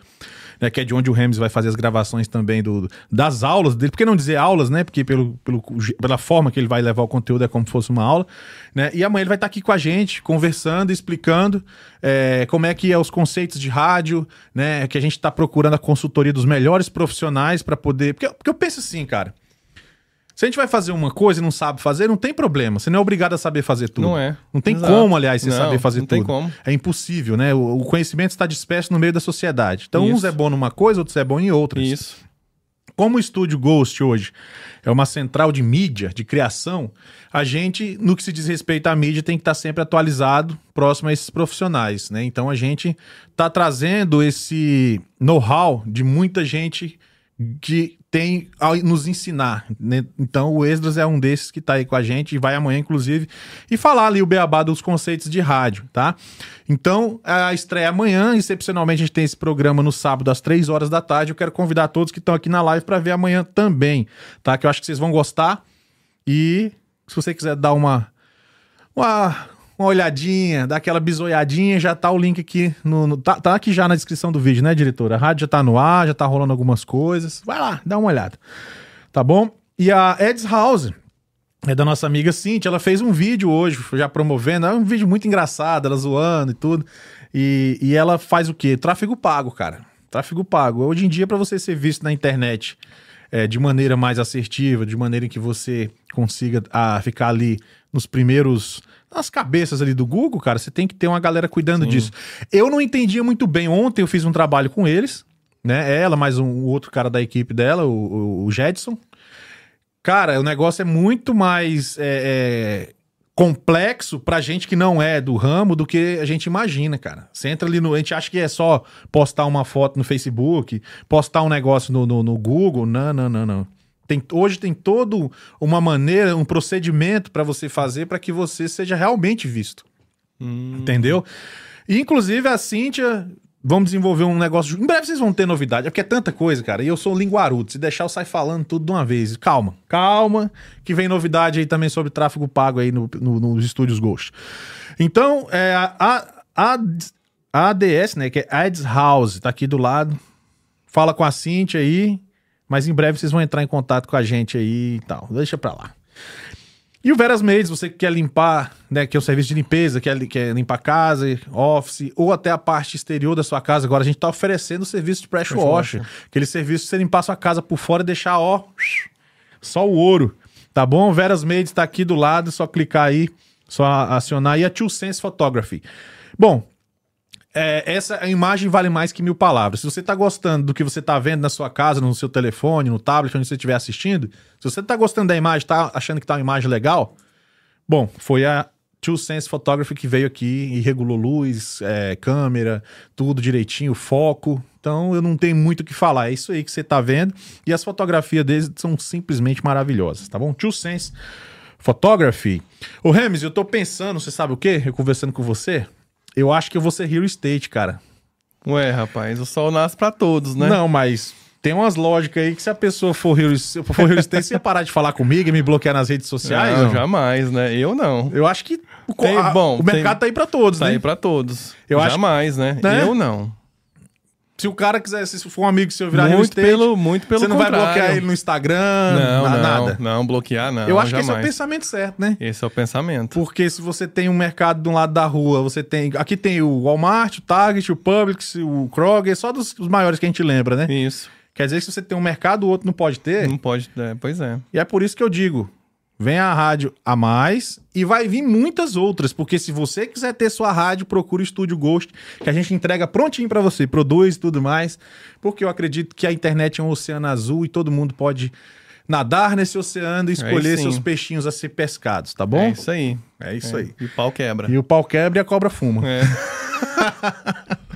né, que é de onde o Rems vai fazer as gravações também do, das aulas dele. Por que não dizer aulas, né? Porque pelo, pelo, pela forma que ele vai levar o conteúdo é como se fosse uma aula. Né? E amanhã ele vai estar aqui com a gente, conversando, explicando é, como é que é os conceitos de rádio, né? Que a gente está procurando a consultoria dos melhores profissionais para poder. Porque, porque eu penso assim, cara. Se a gente vai fazer uma coisa e não sabe fazer, não tem problema. Você não é obrigado a saber fazer tudo. Não é. Não tem Exato. como, aliás, você Não, saber fazer não tudo. tem como. É impossível, né? O, o conhecimento está disperso no meio da sociedade. Então, uns Isso. é bom numa coisa, outros é bom em outras. Isso. Como o Estúdio Ghost hoje é uma central de mídia, de criação, a gente, no que se diz respeito à mídia, tem que estar sempre atualizado, próximo a esses profissionais, né? Então a gente está trazendo esse know-how de muita gente que tem a nos ensinar. né? Então o Esdras é um desses que está aí com a gente e vai amanhã, inclusive, e falar ali o beabá dos conceitos de rádio, tá? Então a estreia é amanhã, excepcionalmente a gente tem esse programa no sábado às três horas da tarde. Eu quero convidar todos que estão aqui na live para ver amanhã também, tá? Que eu acho que vocês vão gostar. E se você quiser dar uma, uma, uma olhadinha, dar aquela bisoiadinha, já tá o link aqui no, no- tá, tá aqui já na descrição do vídeo, né, diretora? A rádio já tá no ar, já tá rolando algumas coisas. Vai lá, dá uma olhada. Tá bom? E a Eds House é da nossa amiga Cintia, ela fez um vídeo hoje, já promovendo, é um vídeo muito engraçado, ela zoando e tudo. E, e ela faz o quê? Tráfego pago, cara. Tráfego pago. Hoje em dia, para você ser visto na internet é, de maneira mais assertiva, de maneira em que você consiga ah, ficar ali nos primeiros. Nas cabeças ali do Google, cara, você tem que ter uma galera cuidando disso. Eu não entendia muito bem. Ontem eu fiz um trabalho com eles, né? Ela, mais um, outro cara da equipe dela, o, o- o Jedson. Cara, o negócio é muito mais é, é, complexo pra gente que não é do ramo do que a gente imagina, cara. Você entra ali no. A gente acha que é só postar uma foto no Facebook, postar um negócio no, no, no Google. Não, não, não, não. Tem, hoje tem todo uma maneira, um procedimento pra você fazer pra que você seja realmente visto. Entendeu? E, inclusive, a Cíntia. Vamos desenvolver um negócio. Em breve vocês vão ter novidade. É porque é tanta coisa, cara. E eu sou linguarudo. Se deixar, eu saio falando tudo de uma vez. Calma, calma. Que vem novidade aí também sobre tráfego pago aí no, no- nos estúdios Ghost. Então, é, a, a, a, a ADS, né? Que é Ads House, tá aqui do lado. Fala com a Cintia aí. Mas em breve vocês vão entrar em contato com a gente aí e tal. Deixa pra lá. E o Veras Maids, você que quer limpar, né, que é o serviço de limpeza, quer, quer limpar casa, office, ou até a parte exterior da sua casa. Agora a gente tá oferecendo o serviço de pressure washer. Aquele serviço de você limpar a sua casa por fora e deixar, ó, só o ouro. Tá bom? Veras Maids tá aqui do lado, só clicar aí, só acionar. E a Two Sense Photography. Bom, é, essa imagem vale mais que mil palavras. Se você está gostando do que você está vendo na sua casa, no seu telefone, no tablet, onde você estiver assistindo, se você está gostando da imagem, está achando que está uma imagem legal, bom, foi a Two Sense Photography que veio aqui e regulou luz, é, câmera, tudo direitinho, foco. Então eu não tenho muito o que falar. É isso aí que você está vendo. E as fotografias deles são simplesmente maravilhosas, tá bom? Two Sense Photography. Ô Remes, eu tô pensando, você sabe o quê? Eu conversando com você, eu acho que eu vou ser real estate, cara. Ué, rapaz, o sol nasce pra todos, né? Não, mas tem umas lógicas aí que se a pessoa for realista, for realista você ia parar de falar comigo e me bloquear nas redes sociais? Não, não? jamais, né? Eu não. Eu acho que o, Tem- a- bom, o mercado tem- tá aí pra todos, Tá né? aí pra todos. Eu acho jamais, né? né? Eu não. Se o cara quiser, se for um amigo seu virar real Muito estate, pelo, muito pelo você não vai contrário. bloquear ele no Instagram, Não, na- não, nada. não, bloquear não, Eu acho que esse é o jamais. pensamento certo, né? Esse é o pensamento. Porque se você tem um mercado de um lado da rua, você tem. Aqui tem o Walmart, o Target, o Publix, o Kroger, só dos os maiores que a gente lembra, né? Isso. Quer dizer que se você tem um mercado, o outro não pode ter. Não pode, é, pois é. E é por isso que eu digo: vem a rádio a mais e vai vir muitas outras. Porque se você quiser ter sua rádio, procure o Estúdio Ghost, que a gente entrega prontinho pra você, produz e tudo mais. Porque eu acredito que a internet é um oceano azul e todo mundo pode nadar nesse oceano e escolher sim. seus peixinhos a ser pescados, tá bom? É isso aí. É isso É, aí. E o pau quebra. E o pau quebra e a cobra fuma. É.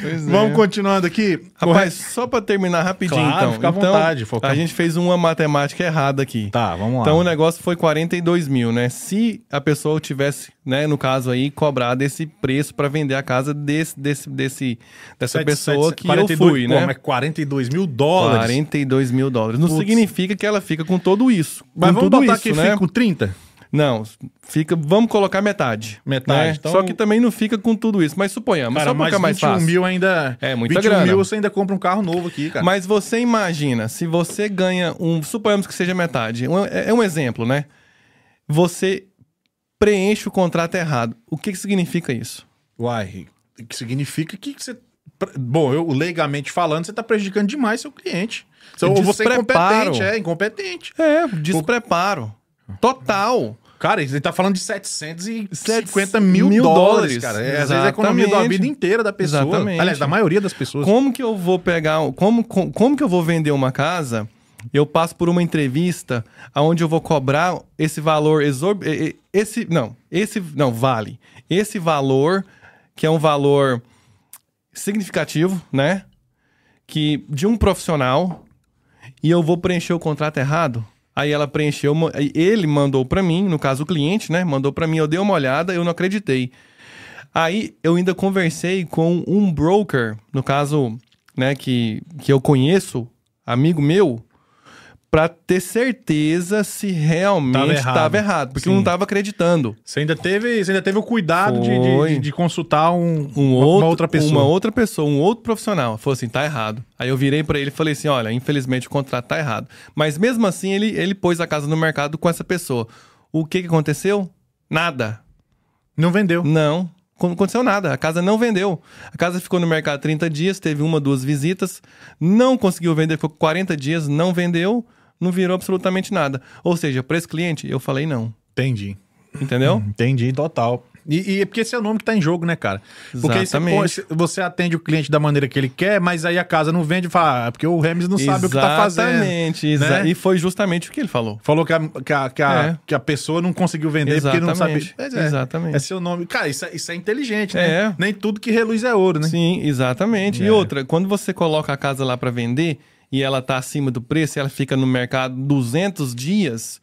Pois é. Vamos continuando aqui. Rapaz, só pra terminar rapidinho, Claro, então. fica à então, vontade, foca- A gente fez uma matemática errada aqui. Tá, vamos lá. Então o negócio foi 42 mil, né? Se a pessoa tivesse, né, no caso aí, cobrado esse preço pra vender a casa desse, desse, desse, dessa Sete- pessoa sete- que 42 eu fui, pô, né? Mas 42 mil dólares. 42 mil dólares. Não Putz. significa que ela fica com tudo isso. Mas com vamos tudo botar isso, que né? fica com 30? Não, fica. Vamos colocar metade. Metade, né? então- Só que também não fica com tudo isso. Mas suponhamos, Cara, só pra mas ficar mais 21 fácil. mil ainda... É, muita 21 grana. mil você ainda compra um carro novo aqui, cara. Mas você imagina, se você ganha um. Suponhamos que seja metade. Um- é é um exemplo, né? Você preenche o contrato errado. O que, que significa isso? Uai, que significa que você... Bom, eu legalmente falando, você tá prejudicando demais seu cliente. Ou você é incompetente, é, incompetente. É, despreparo. Total. Cara, ele tá falando de 750 750 mil, mil dólares, dólares. cara. É, às vezes a economia da vida inteira da pessoa. Exatamente. Aliás, da maioria das pessoas. Como que eu vou pegar. Como, como, como que eu vou vender uma casa? Eu passo por uma entrevista onde eu vou cobrar esse valor exorb... e- e- Esse. Não, esse. Não, vale. Esse valor, que é um valor significativo, né? Que de um profissional, e eu vou preencher o contrato errado. Aí ela preencheu, ele mandou pra mim, no caso o cliente, né? Mandou pra mim, eu dei uma olhada, eu não acreditei. Aí eu ainda conversei com um broker, no caso, né, que, que eu conheço, amigo meu, pra ter certeza se realmente errado. estava errado, porque eu Sim. não tava acreditando. Você ainda teve, você ainda teve o cuidado de, de, de consultar um, Um uma, outro, uma outra pessoa. Uma outra pessoa, um outro profissional. Falou assim, tá errado. Aí eu virei pra ele e falei assim, olha, infelizmente o contrato tá errado. Mas mesmo assim, ele, ele pôs a casa no mercado com essa pessoa. O que que aconteceu? Nada. Não vendeu. Não. Não aconteceu nada. A casa não vendeu. A casa ficou no mercado 30 dias, teve uma, duas visitas, não conseguiu vender, ficou 40 dias, não vendeu, não virou absolutamente nada. Ou seja, para esse cliente, eu falei não. Entendi. Entendeu? Entendi, total. E, e é porque esse é o nome que tá em jogo, né, cara? Porque você, Exatamente. pô, você atende o cliente da maneira que ele quer, mas aí a casa não vende e fala, ah, porque o Remes não sabe o que tá fazendo. Exatamente. exa- né? E foi justamente o que ele falou. Falou que a, que, a, que, a, É. que a pessoa não conseguiu vender porque não sabe. Exatamente. É, Exatamente. É seu nome. Cara, isso é, isso é inteligente, né? É. Nem tudo que reluz é ouro, né? Sim, exatamente. É. E outra, quando você coloca a casa lá para vender e ela tá acima do preço, ela fica no mercado 200 dias,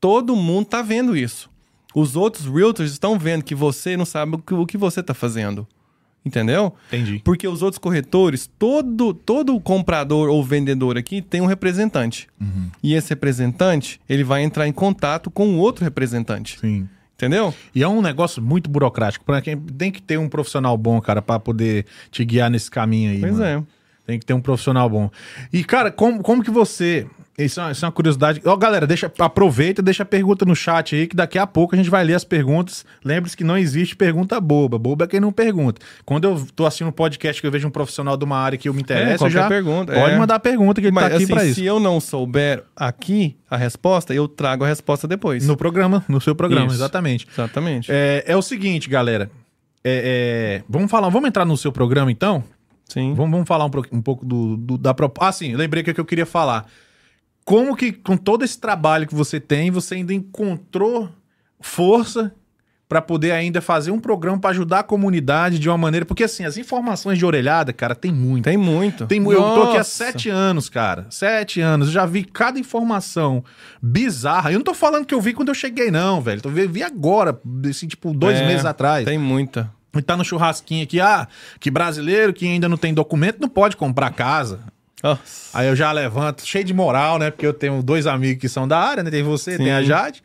todo mundo tá vendo isso. Os outros realtors estão vendo que você não sabe o que, você tá fazendo. Entendeu? Entendi. Porque os outros corretores, todo, todo comprador ou vendedor aqui tem um representante. Uhum. E esse representante, ele vai entrar em contato com o outro representante. Sim. Entendeu? E é um negócio muito burocrático. Pra quem tem que ter um profissional bom, cara, pra poder te guiar nesse caminho aí. Pois mano. é. Tem que ter um profissional bom. E, cara, como, como que você. Isso é, uma, isso é uma curiosidade. Ó, galera, deixa, aproveita, deixa a pergunta no chat aí, que daqui a pouco a gente vai ler as perguntas. Lembre-se que não existe pergunta boba. Boba é quem não pergunta. Quando eu tô assistindo um podcast que eu vejo um profissional de uma área que eu me interessa, eu qualquer já pergunta, pode é. mandar a pergunta que ele Mas tá aqui assim, pra isso. se eu não souber aqui a resposta, eu trago a resposta depois. No programa, no seu programa, Isso. exatamente. Exatamente. É, é o seguinte, galera. É, é, vamos falar, vamos entrar no seu programa então? Sim. Vamos, vamos falar um, um pouco do, do- da proposta. Ah, sim, lembrei que, é que eu queria falar. Como que, com todo esse trabalho que você tem, você ainda encontrou força para poder ainda fazer um programa para ajudar a comunidade de uma maneira. Porque, assim, as informações de orelhada, cara, tem muito. Tem muito. Tem, mu- eu tô aqui há sete anos, cara. Sete anos. Eu já vi cada informação bizarra. Eu não tô falando que eu vi quando eu cheguei, não, velho. Eu vi vi agora, assim, tipo, dois É, meses atrás. Tem muita. E tá no churrasquinho aqui, ah, que brasileiro que ainda não tem documento não pode comprar casa. Nossa. Aí eu já levanto, cheio de moral, né? Porque eu tenho dois amigos que são da área, né? Tem você, Sim. tem a Jade.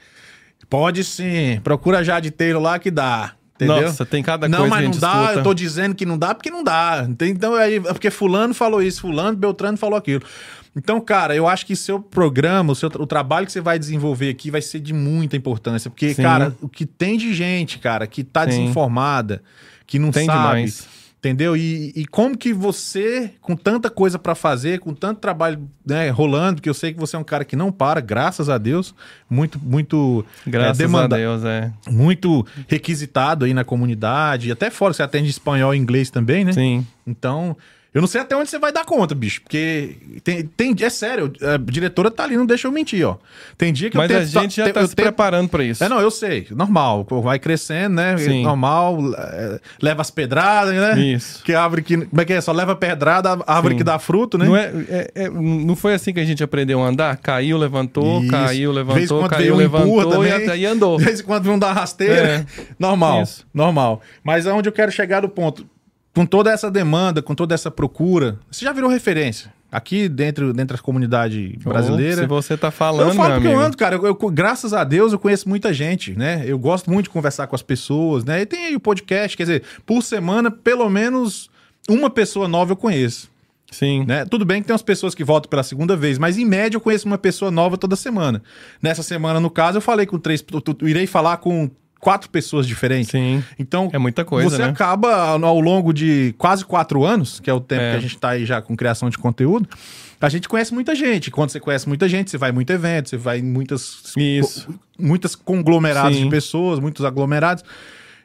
Pode sim, procura a Jade Taylor lá que dá. Entendeu? Nossa, tem cada não, coisa mas que a não dá, escuta. eu tô dizendo que não dá porque não dá. Ent- Então, aí, é porque fulano falou isso, fulano, Beltrano falou aquilo. Então, cara, eu acho que seu programa, o, seu, o trabalho que você vai desenvolver aqui vai ser de muita importância. Porque, Sim. cara, o que tem de gente, cara, que tá Sim. desinformada, que não Tem sabe, demais. entendeu? E, e como que você, com tanta coisa pra fazer, com tanto trabalho né, rolando, porque eu sei que você é um cara que não para, graças a Deus, muito, muito Graças é, a demanda- Deus, é. muito requisitado aí na comunidade, e até fora, você atende espanhol e inglês também, né? Sim. Então, eu não sei até onde você vai dar conta, bicho, porque tem, tem é sério, a diretora tá ali, não deixa eu mentir, ó. Tem dia que Mas eu a tento... gente já tá eu se tento- preparando pra isso. É, não, eu sei, normal, vai crescendo, né? Sim. Normal, é, leva as pedradas, né? Isso. Que árvore que... Como é que é? Só leva pedrada, a árvore Sim. que dá fruto, né? Não, é, é- é- não foi assim que a gente aprendeu a andar? Caiu, levantou, Isso. caiu, levantou, caiu, um levantou e, até, e andou. De vez em quando vão dar rasteira. É. Normal, Isso. normal. Mas aonde eu quero chegar do ponto, com toda essa demanda, com toda essa procura, você já virou referência aqui dentro, dentro da comunidade brasileira. Se você tá falando, eu falo porque eu amigo. ando, cara. Eu, eu- graças a Deus eu conheço muita gente, né? Eu gosto muito de conversar com as pessoas, né? E tem aí o podcast, quer dizer, por semana, pelo menos uma pessoa nova eu conheço. Sim. Né? Tudo bem que tem umas pessoas que voltam pela segunda vez, mas em média eu conheço uma pessoa nova toda semana. Nessa semana, no caso, eu falei com três. eu- eu irei falar com quatro pessoas diferentes. Sim. Então, É muita coisa, você né? acaba, ao longo de quase quatro anos, que é o tempo É. que a gente está aí já com criação de conteúdo, a gente conhece muita gente. Quando você conhece muita gente, você vai em muito evento, você vai em muitas, Isso. muitas conglomerados Sim. de pessoas, muitos aglomerados.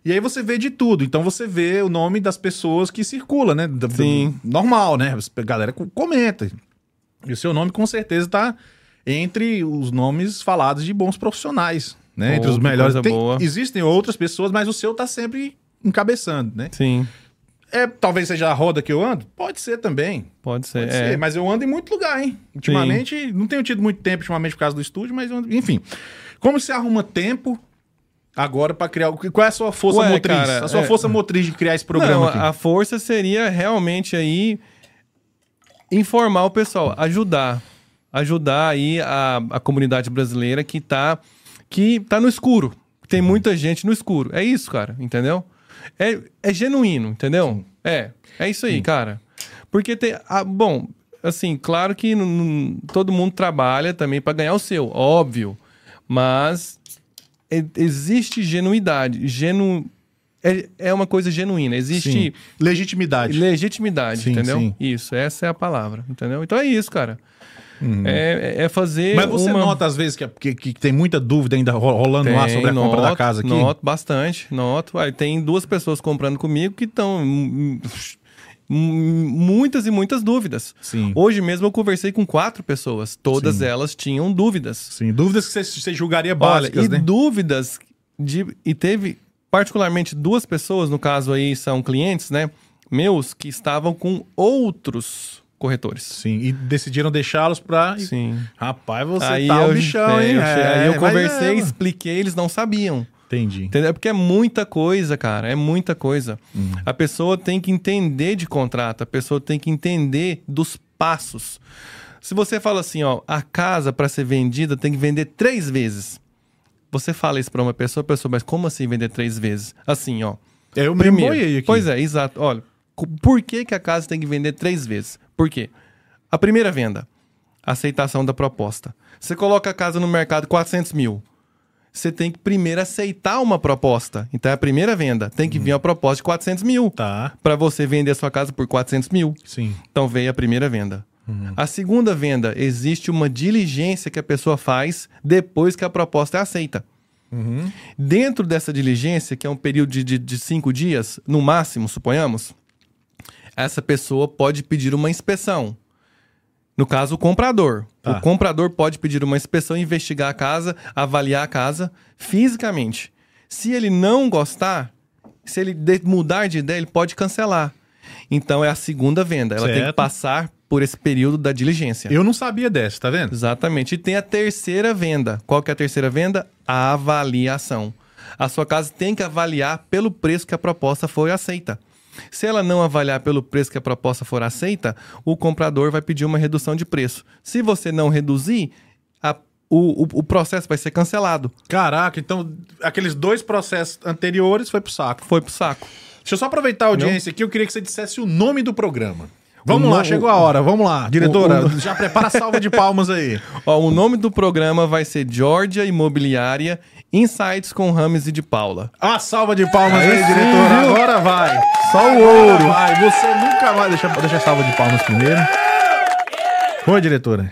E aí você vê de tudo. Então você vê o nome das pessoas que circula, né? Sim. normal, né? A galera co- comenta. E o seu nome com certeza está entre os nomes falados de bons profissionais, né? Entre os melhores. Tem- boa. existem outras pessoas, mas o seu tá sempre encabeçando, né? Sim. É, talvez seja a roda que eu ando? Pode ser também. Pode ser. Pode é. ser, mas eu ando em muito lugar, hein? Ultimamente, não tenho tido muito tempo ultimamente por causa do estúdio, mas ando- enfim. Como você arruma tempo agora pra criar. Qual é a sua força Ué, motriz? cara, a sua é- força motriz de criar esse programa Não, aqui. a força seria realmente aí informar o pessoal, ajudar. Ajudar aí a, a comunidade brasileira que tá, que tá no escuro. Tem muita gente no escuro. É isso, cara, entendeu? É, é genuíno, entendeu? É, é isso aí, cara. Porque tem. ah, bom, assim, claro que não- todo mundo trabalha também para ganhar o seu, óbvio. Mas e- existe genuidade. Genu, é, é uma coisa genuína. Existe Sim. Legitimidade. legitimidade, Sim, entendeu? sim. Isso, essa é a palavra, entendeu? Então é isso, cara. É, é fazer. Uhum. Mas você uma... nota, às vezes, que, que, que tem muita dúvida ainda ro- rolando lá sobre a compra da noto, casa aqui? Noto bastante, noto. Aí tem duas pessoas comprando comigo que estão. Muitas e muitas dúvidas. Sim. Hoje mesmo eu conversei com quatro pessoas. Todas Sim. elas tinham dúvidas. Sim, dúvidas que você, você julgaria Olha, básicas, e né? dúvidas de. E teve particularmente duas pessoas, no caso aí são clientes, né? Meus, que estavam com outros corretores. Sim, e decidiram deixá-los pra... Sim. Rapaz, você aí tá eu, o bichão, é, hein? eu che- aí eu conversei, é, expliquei, eles não sabiam. Entendi. Entendeu? Porque é muita coisa, cara. É muita coisa. Hum. A pessoa tem que entender de contrato, a pessoa tem que entender dos passos. Se você fala assim, ó, a casa para ser vendida tem que vender três vezes. Você fala isso para uma pessoa, a pessoa, mas como assim vender três vezes? Assim, ó. Eu me Primeiro, boiei aqui. Pois é, exato. Olha, por que, que a casa tem que vender três vezes? Por quê? A primeira venda, aceitação da proposta. Você coloca a casa no mercado 400 mil. Você tem que primeiro aceitar uma proposta. Então é a primeira venda. Tem que vir a proposta de 400 mil. Tá, Para você vender a sua casa por 400 mil. sim. Então veio a primeira venda. A segunda venda, existe uma diligência que a pessoa faz depois que a proposta é aceita. Dentro dessa diligência, que é um período de, de, de cinco dias, no máximo, suponhamos, essa pessoa pode pedir uma inspeção. No caso, o comprador. Tá. O comprador pode pedir uma inspeção, investigar a casa, avaliar a casa fisicamente. Se ele não gostar, se ele mudar de ideia, ele pode cancelar. Então é a segunda venda. Ela tem que Certo. passar por esse período da diligência. Eu não sabia dessa, tá vendo? Exatamente. E tem a terceira venda. Qual que é a terceira venda? A avaliação. a sua casa tem que avaliar pelo preço que a proposta foi aceita. Se ela não avaliar pelo preço que a proposta for aceita, o comprador vai pedir uma redução de preço. Se você não reduzir, a- o, o- o processo vai ser cancelado. Caraca, então aqueles dois processos anteriores foi pro saco. Foi pro saco. Deixa eu só aproveitar a audiência aqui, eu queria que você dissesse o nome do programa. Vamos O lá, no- chegou a hora, vamos lá. Diretora, já prepara a salva de palmas aí. Ó, o nome do programa vai ser Georgia Imobiliária Insights com Rames e de Paula. A salva de palmas aí, diretora. viu? Agora vai. Só o ouro. vai. Você nunca mais. Deixa, deixa a salva de palmas primeiro. Oi, diretora.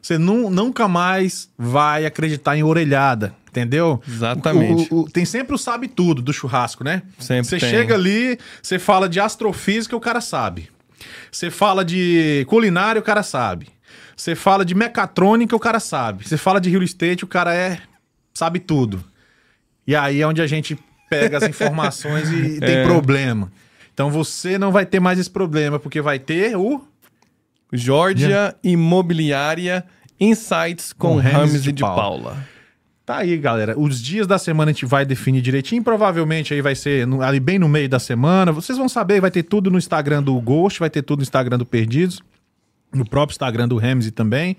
Você nu- nunca mais vai acreditar em orelhada, entendeu? Exatamente. O- o- o- tem sempre o sabe tudo do churrasco, né? Sempre Você tem. chega ali, você fala de astrofísica, o cara sabe. Você fala de culinária, o cara sabe. Você fala de mecatrônica, o cara sabe. Você fala de real estate, o cara é sabe tudo. E aí é onde a gente pega as informações e tem É. problema. Então você não vai ter mais esse problema, porque vai ter o. Georgia Imobiliária Insights com, Com Rames Rames de e de Paula. Paula. Tá aí, galera. Os dias da semana a gente vai definir direitinho. Provavelmente aí vai ser no- ali bem no meio da semana. Vocês vão saber, vai ter tudo no Instagram do Ghost, vai ter tudo no Instagram do Perdidos, no próprio Instagram do Ramsey também.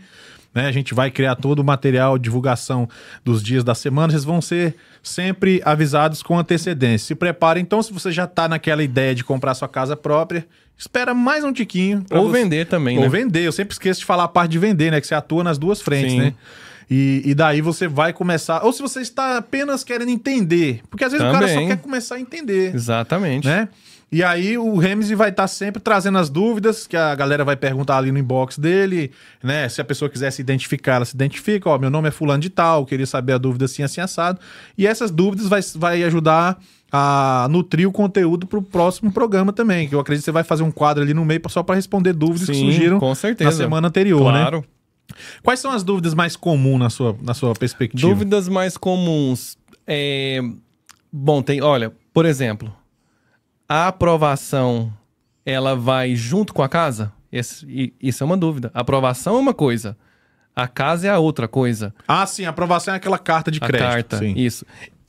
Né? A gente vai criar todo o material, divulgação dos dias da semana. Vocês vão ser sempre avisados com antecedência. Se preparem, então, se você já tá naquela ideia de comprar sua casa própria, espera mais um tiquinho. Ou você- vender também, Ou né? vender. Eu sempre esqueço de falar a parte de vender, né? Que você atua nas duas frentes, Sim. né? E, e daí você vai começar. Ou se você está apenas querendo entender. Porque às vezes o cara só Também. quer começar a entender. Exatamente. Né? E aí o Ramsey vai estar sempre trazendo as dúvidas, que a galera vai perguntar ali no inbox dele, né? Se a pessoa quiser se identificar, ela se identifica, ó, meu nome é fulano de tal, queria saber a dúvida assim, assim, assado. E essas dúvidas vai, vai ajudar a nutrir o conteúdo para o próximo programa também, que eu acredito que você vai fazer um quadro ali no meio só para responder dúvidas que Sim, surgiram com certeza. na semana anterior, né? Claro. Quais são as dúvidas mais comuns na sua, na sua perspectiva? Dúvidas mais comuns. É... Bom, tem. Olha, por exemplo, a aprovação ela vai junto com a casa? Esse- isso é uma dúvida. A aprovação é uma coisa. A casa é a outra coisa. Ah, sim, a aprovação é aquela carta de A crédito. carta. sim. Isso.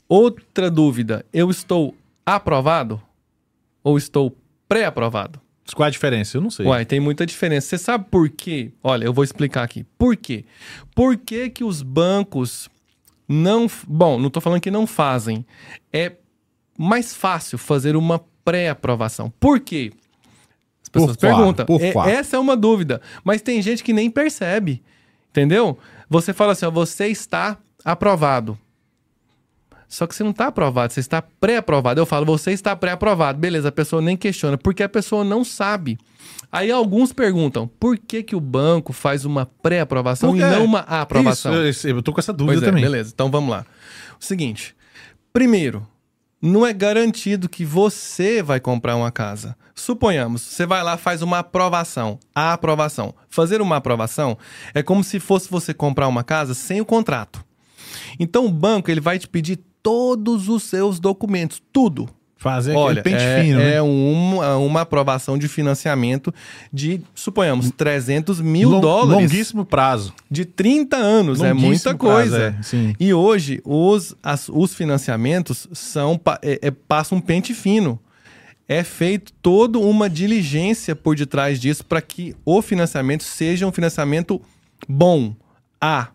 Outra dúvida. Eu estou aprovado ou estou pré-aprovado? Qual é a diferença? Eu não sei. Uai, tem muita diferença. Você sabe por quê? Olha, eu vou explicar aqui. Por quê? Por que, que os bancos não. Bom, não tô falando que não fazem. É mais fácil fazer uma pré-aprovação. Por quê? As pessoas Por perguntam. Por É- essa é uma dúvida. Mas tem gente que nem percebe. Entendeu? Você fala assim, ó, você está aprovado. Só que você não está aprovado, você está pré-aprovado. Eu falo, você está pré-aprovado. Beleza, a pessoa nem questiona, porque a pessoa não sabe. Aí alguns perguntam, por que, que o banco faz uma pré-aprovação e não uma aprovação? Isso, eu, tô com essa dúvida Pois é, também. beleza. Então vamos lá. O seguinte, primeiro, não é garantido que você vai comprar uma casa. Suponhamos, você vai lá faz uma aprovação. A aprovação. Fazer uma aprovação é como se fosse você comprar uma casa sem o contrato. Então o banco ele vai te pedir todos os seus documentos, tudo. Fazer Olha, pente é, fino, né? é uma, uma aprovação de financiamento de, suponhamos, 300 mil Long- dólares Longuíssimo prazo. de 30 anos. É muita prazo, coisa. é, sim. E hoje, os, as- os financiamentos são é, é, passa um pente fino. É feito toda uma diligência por detrás disso para que o financiamento seja um financiamento bom, A,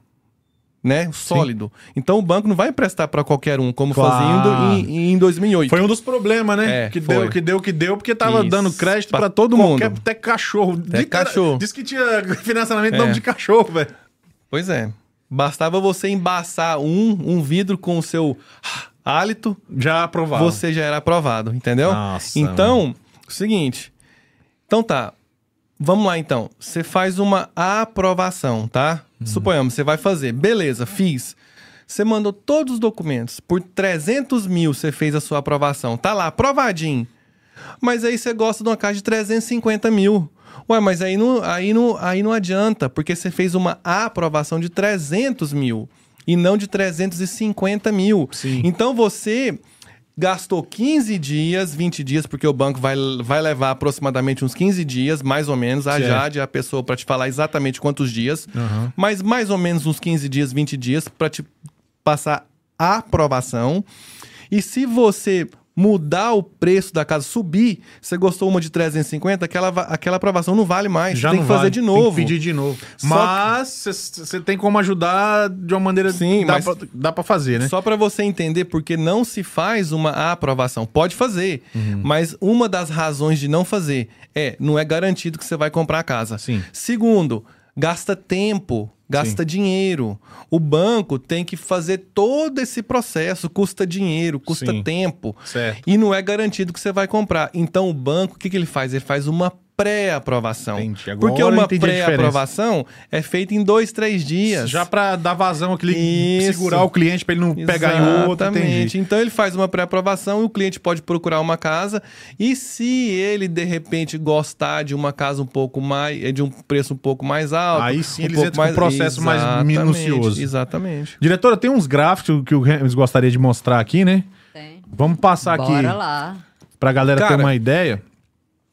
né? Sólido. Então o banco não vai emprestar para qualquer um, como Claro. fazia em, em 2008. Foi um dos problemas, né? É, que foi. deu, que deu, que deu, porque tava Isso. dando crédito pra todo qualquer- mundo. Até cachorro. Até cachorro. Diz que tinha financiamento É. nome de cachorro, velho. Pois é. Bastava você embaçar um, um vidro com o seu hálito Já aprovado. você já era aprovado, entendeu? Nossa, então, o seguinte. Então tá. Vamos lá então. Você faz uma aprovação, tá? Uhum. Suponhamos, você vai fazer. Beleza, fiz. Você mandou todos os documentos. Por 300 mil você fez a sua aprovação. Tá lá, aprovadinho. Mas aí você gosta de uma casa de 350 mil. Ué, mas aí não, aí, não, aí não adianta, porque você fez uma aprovação de 300 mil e não de 350 mil. Sim. Então você gastou 15 dias, 20 dias, porque o banco vai, vai levar aproximadamente uns 15 dias, mais ou menos. A Certo. Jade é a pessoa para te falar exatamente quantos dias, Aham. mas mais ou menos uns 15 dias, 20 dias para te passar aprovação. E se você mudar o preço da casa, subir, você gostou uma de 350, aquela, aquela aprovação não vale mais. Já tem não que fazer vale, de Tem novo. que pedir de novo. Só Mas você tem como ajudar de uma maneira Sim, dá pra, dá pra fazer, né? Só para você entender porque não se faz uma aprovação. Pode fazer, Uhum. mas uma das razões de não fazer é não é garantido que você vai comprar a casa. Sim. Segundo, gasta tempo, gasta dinheiro. O banco tem que fazer todo esse processo, custa dinheiro, custa Sim. tempo. Certo. E não é garantido que você vai comprar. Então o banco, o que, que ele faz? Ele faz uma pré-aprovação. Porque uma pré-aprovação é feita em dois, três dias. Já pra dar vazão aquele segurar o cliente pra ele não pegar em outro, entendi. Exatamente. Então ele faz uma pré-aprovação e o cliente pode procurar uma casa. E se ele de repente gostar de uma casa um pouco mais, de um preço um pouco mais alto, Aí sim um eles entram com um processo mais Exatamente, minucioso. Exatamente. Diretora, tem uns gráficos que o Remes gostaria de mostrar aqui, né? Tem. Vamos passar aqui Bora lá. pra galera ter Cara, uma ideia.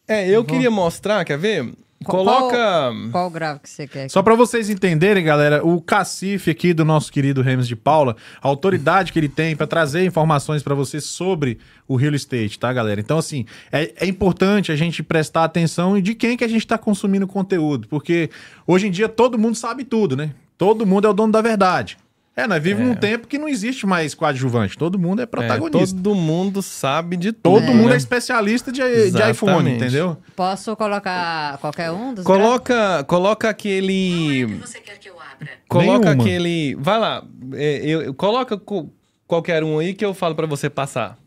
É, eu queria mostrar, quer ver? Qual- Coloca. Qual, qual gráfico que você quer? Só pra vocês entenderem, galera, o cacife aqui do nosso querido Remes de Paula, a autoridade que ele tem pra trazer informações pra vocês sobre o real estate, tá, galera? Então, assim, é, é importante a gente prestar atenção de quem que a gente tá consumindo conteúdo, porque hoje em dia todo mundo sabe tudo, né? Todo mundo é o dono da verdade. É, nós vivemos num tempo que não existe mais coadjuvante, todo mundo é É, protagonista. todo mundo sabe de tudo. todo mundo né? é especialista de, de iPhone, entendeu? Posso colocar qualquer um dos gráficos? Coloca, coloca aquele. você quer que eu abra? Coloca Nenhuma. aquele. Vai lá. é, eu, eu- coloca co- qualquer um aí que eu falo pra você passar.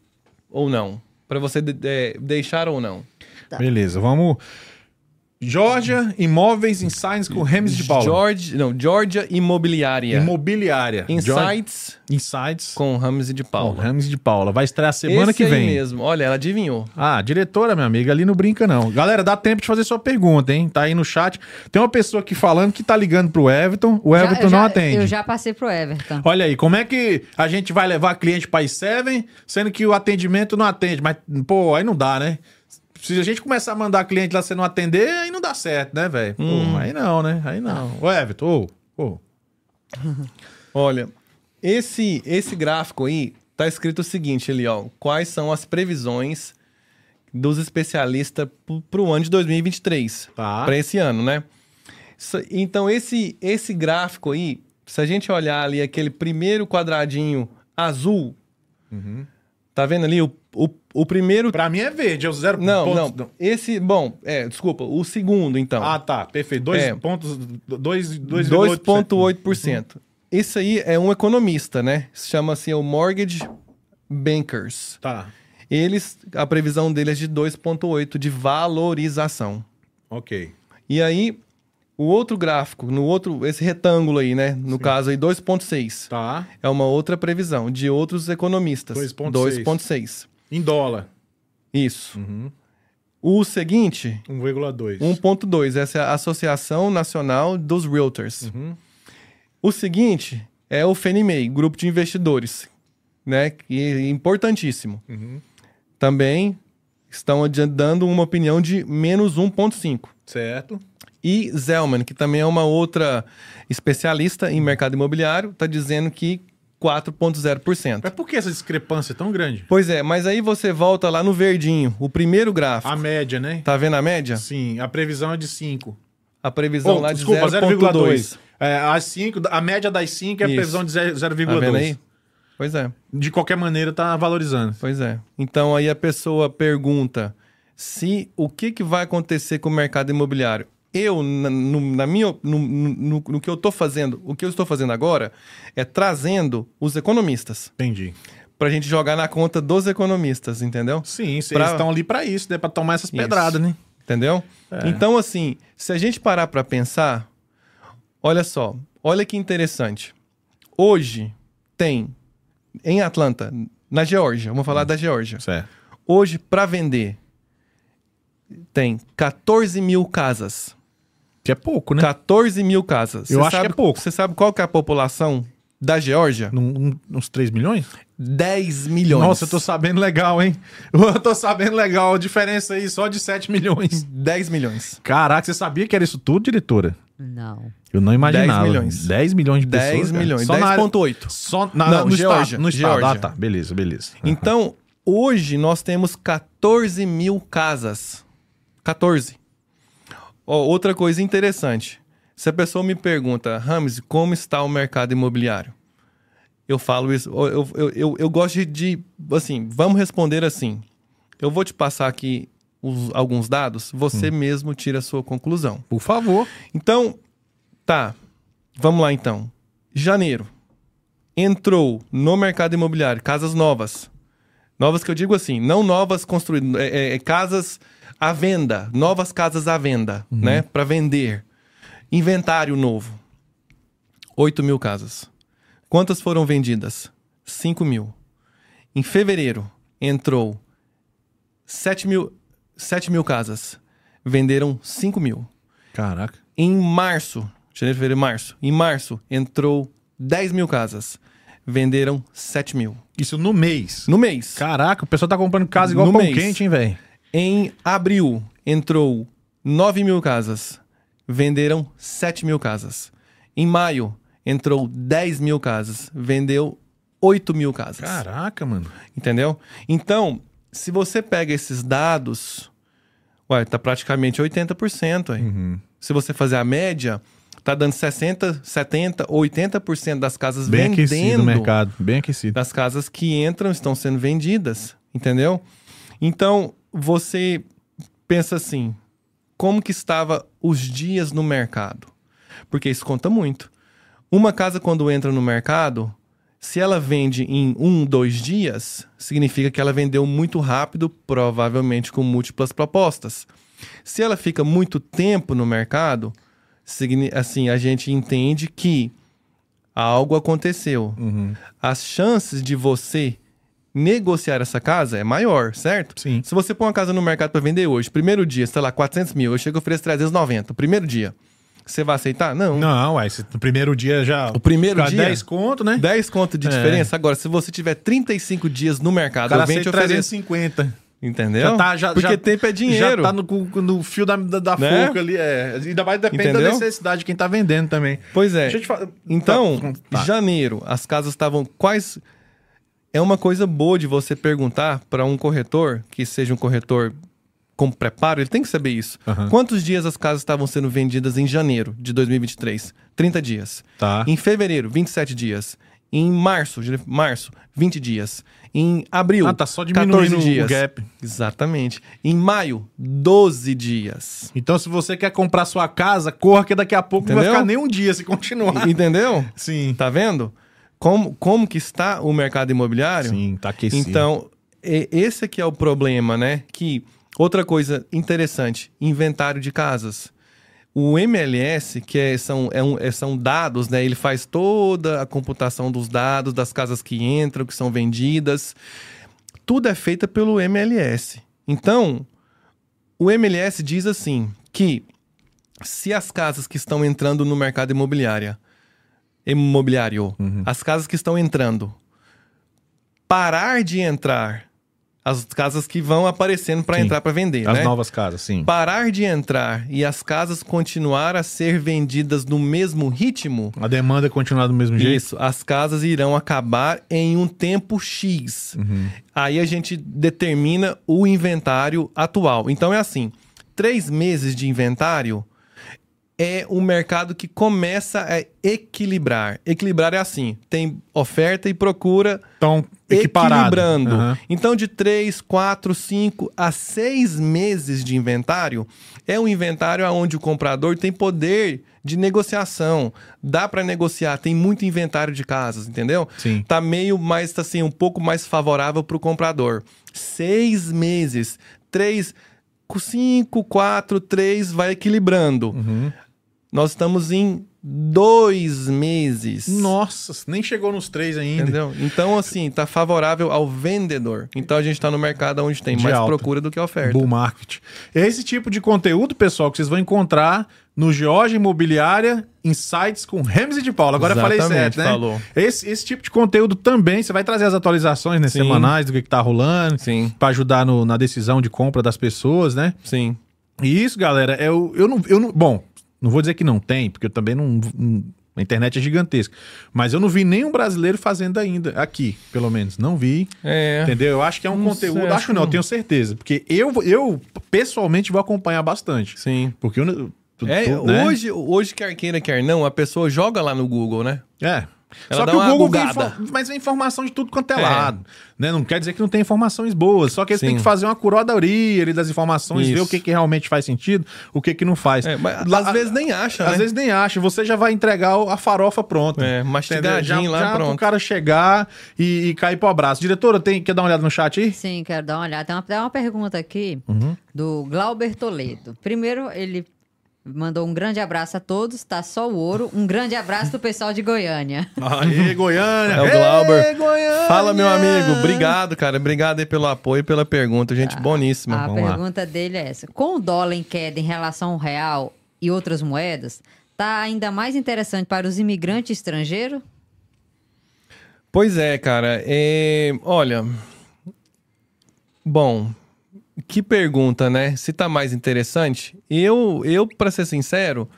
Ou não. Pra você de- é, deixar ou não. Tá. Beleza, vamos. Georgia Imóveis Insights com Remes de Paula. George, não, Georgia Imobiliária. Imobiliária. Insights Insights com Rames de com Paula. Remes de Paula. Vai estrear semana Esse que aí vem. mesmo. Olha, ela adivinhou. Ah, diretora, minha amiga, ali não brinca não. Galera, dá tempo de fazer sua pergunta, hein? Tá aí no chat. Tem uma pessoa aqui falando que tá ligando pro Everton. O Já- Everton eu não já- atende. Eu já passei pro Everton. Olha aí, como é que a gente vai levar cliente para i7, sendo que o atendimento não atende? Mas, pô, aí não dá, né? Se a gente começar a mandar cliente lá você não atender, aí não dá certo, né, velho? Hum. Aí não, né? Aí não. Ô, Everton, ô, ô. Olha, esse, esse gráfico aí tá escrito o seguinte ali, ó. Quais são as previsões dos especialistas pro, pro ano de 2023? Tá. Para esse ano, né? Então, esse, esse gráfico aí, se a gente olhar ali aquele primeiro quadradinho azul, tá vendo ali o, o, o primeiro... Pra mim é verde, é o zero Não, pontos- não, esse... Bom, é, desculpa, o segundo, então. Ah, tá. Perfeito. Dois É. pontos. Dois, dois, 2,8%. 2,8%. Isso aí é um economista, né? Chama-se o Mortgage Bankers. Tá. Eles, a previsão deles é de 2,8% de valorização. Ok. E aí, o outro gráfico, no outro, esse retângulo aí, né? No caso aí, 2,6%. Tá. É uma outra previsão de outros economistas. 2,6. 2,6%. Em dólar. Isso. Uhum. O seguinte, 1,2. 1.2, essa é a Associação Nacional dos Realtors. Uhum. O seguinte é o Mae, grupo de investidores, né? Que é importantíssimo. Uhum. Também estão dando uma opinião de menos 1.5. Certo. E Zelman, que também é uma outra especialista em mercado imobiliário, está dizendo que 4,0%. Mas por que essa discrepância tão grande? Pois é, mas aí você volta lá no verdinho, o primeiro gráfico. A média, né? Tá vendo a média? Sim, a previsão é de 5. A previsão Oh, lá desculpa, de 0,2. 0,2. É, as 5, a média das 5 é a Isso. previsão de zero- Tá vendo aí? 0,2. Pois é. De qualquer maneira, tá valorizando. Pois é. Então aí a pessoa pergunta se o que, que vai acontecer com o mercado imobiliário. Eu, na, no, na minha, no, no, no que eu estou fazendo, o que eu estou fazendo agora é trazendo os economistas Entendi. para a gente jogar na conta dos economistas, entendeu? Sim, Pra- estão ali pra isso, né? Pra tomar essas Isso. pedradas, né? Entendeu? É. Então, assim, se a gente parar para pensar, olha só, olha que interessante. Hoje tem em Atlanta, na Geórgia, vamos falar da Geórgia. Certo. Hoje, para vender, tem 14 mil casas. Que é pouco, né? 14 mil casas. Eu Você acho que sabe- é pouco. Você sabe qual que é a população da Geórgia? Num- um- uns 3 milhões? 10 milhões. Nossa, eu tô sabendo legal, hein? Eu tô sabendo legal. A diferença aí só de 7 milhões. 10 milhões. Caraca, você sabia que era isso tudo, diretora? Não. Eu não imaginava. 10 milhões. 10 milhões de 10 pessoas. cara. milhões. Só na área- 10,8. Só na, Não, no Geórgia, estado. No estado. Ah, tá. Beleza, beleza. Então, hoje nós temos 14 mil casas. 14. Ó, outra coisa interessante. Se a pessoa me pergunta, Rames, como está o mercado imobiliário? Eu falo isso, eu, eu, eu, eu- gosto de, assim, vamos responder assim. Eu vou te passar aqui os- alguns dados, você mesmo tira a sua conclusão. Por favor. Então, tá. Vamos lá então. Janeiro. Entrou no mercado imobiliário casas novas. Novas que eu digo assim, não novas construídas, é, é- é casas à venda, novas casas à venda, né? Para vender. Inventário novo. 8 mil casas. Quantas foram vendidas? 5 mil. Em fevereiro, entrou 7 mil, 7 mil casas. Venderam 5 mil. Caraca. Em março, janeiro, fevereiro, março. Em março, entrou 10 mil casas. Venderam 7 mil. Isso no mês. No mês. Caraca, o pessoal tá comprando casa igual No pão mês. quente, hein, velho? Em abril, entrou 9 mil casas. Venderam 7 mil casas. Em maio, entrou 10 mil casas. Vendeu 8 mil casas. Caraca, mano. Entendeu? Então, se você pega esses dados, ué, tá praticamente 80%. Aí. Uhum. Se você fazer a média, tá dando 60, 70, 80% das casas Bem aquecido vendendo. o mercado. Bem aquecido. Das casas que entram estão sendo vendidas, entendeu? Então, você pensa assim, como que estava os dias no mercado? Porque isso conta muito. Uma casa, quando entra no mercado, se ela vende em um, dois dias, significa que ela vendeu muito rápido, provavelmente com múltiplas propostas. Se ela fica muito tempo no mercado, assim, a gente entende que algo aconteceu. As chances de você negociar essa casa é maior, certo? Sim. Se você põe uma casa no mercado para vender hoje, primeiro dia, sei lá, 400 mil, eu chego e ofereço 390, primeiro dia. Você vai aceitar? Não. Não, ué, no primeiro dia já. O primeiro dia? 10 conto, né? 10 conto de É. diferença. Agora, se você tiver 35 dias no O mercado, cara eu venho te aceita oferecer. 350. Entendeu? Já tá, já, Porque já- tempo é dinheiro. Já tá no, no fio da, da, da Né? ali. É. Ainda mais depende da Entendeu? necessidade de quem tá vendendo também. Pois é. Deixa eu te falar. Então, Tá. janeiro, as casas estavam quais É uma coisa boa de você perguntar para um corretor, que seja um corretor com preparo, ele tem que saber isso. Aham. Quantos dias as casas estavam sendo vendidas em janeiro de 2023? 30 dias. Tá. Em fevereiro, 27 dias. Em março, março, 20 dias. Em abril, Ah, tá só 14 diminuindo o dias. gap. Exatamente. Em maio, 12 dias. Então, se você quer comprar sua casa, corra que daqui a pouco não vai Entendeu? ficar nem um dia se continuar. Entendeu? Sim. Tá vendo? Como, como que está o mercado imobiliário? Sim, tá aquecido. Então, esse aqui é o problema, né? Que outra coisa interessante, inventário de casas. O MLS, que é- são, é um- é- são dados, né? Ele faz toda a computação dos dados das casas que entram, que são vendidas. Tudo é feito pelo MLS. Então, o MLS diz assim que se as casas que estão entrando no mercado imobiliário, imobiliário, as casas que estão entrando, parar de entrar, as casas que vão aparecendo para entrar para vender, As né? novas casas, sim. Parar de entrar e as casas continuar a ser vendidas no mesmo ritmo, A demanda continuar do mesmo jeito. isso, as casas irão acabar em um tempo X. Uhum. Aí a gente determina o inventário atual. Então é assim: três meses de inventário é um mercado que começa a equilibrar. Equilibrar é assim: tem oferta e procura Então, equilibrando. Aham. Então, de 3, 4, 5 a 6 meses de inventário é um inventário onde o comprador tem poder de negociação. Dá para negociar, tem muito inventário de casas, entendeu? Sim. Tá meio mais, tá assim, um pouco mais favorável para o comprador. Seis meses, três, cinco, quatro, três, vai equilibrando. Uhum. Nós estamos em dois meses. Nossa, nem chegou nos três ainda. Entendeu? Então, assim, tá favorável ao vendedor. Então a gente tá no mercado onde tem De mais alta. procura do que oferta. Bull market. Esse tipo de conteúdo, pessoal, que vocês vão encontrar no Georgia Imobiliária Insights com Remes e de Paulo. Agora eu falei Exatamente, certo, né? falou. Esse, esse tipo de conteúdo também, você vai trazer as atualizações né, Sim. semanais do que, que tá rolando, Sim, pra ajudar no- na decisão de compra das pessoas, né? sim. E isso, galera, é o- eu, não, eu não. Bom, não vou dizer que não tem, porque eu também não. não- a internet é gigantesca. Mas eu não vi nenhum brasileiro fazendo ainda, aqui, pelo menos. Não vi. É. Entendeu? Eu acho que é um conteúdo. sei, acho, não, que tenho certeza. Porque eu, eu pessoalmente vou acompanhar bastante. Sim. Porque eu. tu- É, tu- né? hoje, hoje, quer queira, quer não, a pessoa joga lá no Google, né? É. Ela só que o Google vem, mas vem informação de tudo quanto é, É. lado. Né? Não quer dizer que não tem informações boas. Só que eles Sim. têm que fazer uma curodaria ali das informações, ver Isso. o que, que realmente faz sentido, o que, que não faz. É, mas Lá- às vezes nem acha, Às né? vezes nem acha, você já vai entregar o- a farofa pronta. É, mastigadinho já, lá, já pro pronto. cara chegar e, e cair pro abraço. Diretora, tem, quer dar uma olhada no chat aí? Sim, quero dar uma olhada. Tem uma, tem uma pergunta aqui Uhum. do Glauber Toledo. Primeiro, ele mandou um grande abraço a todos, tá só o ouro. Um grande abraço do pessoal de Goiânia. Aê, Goiânia! É o Glauber. Goiânia! Fala, meu amigo. Obrigado, cara. Obrigado aí pelo apoio e pela pergunta. Gente boníssima. A vamos lá. pergunta dele é essa: com o dólar em queda em relação ao real e outras moedas, tá ainda mais interessante para os imigrantes estrangeiros? Pois é, cara. É, Olha. Bom, que pergunta, né? Se tá mais interessante. Eu, eu para ser sincero,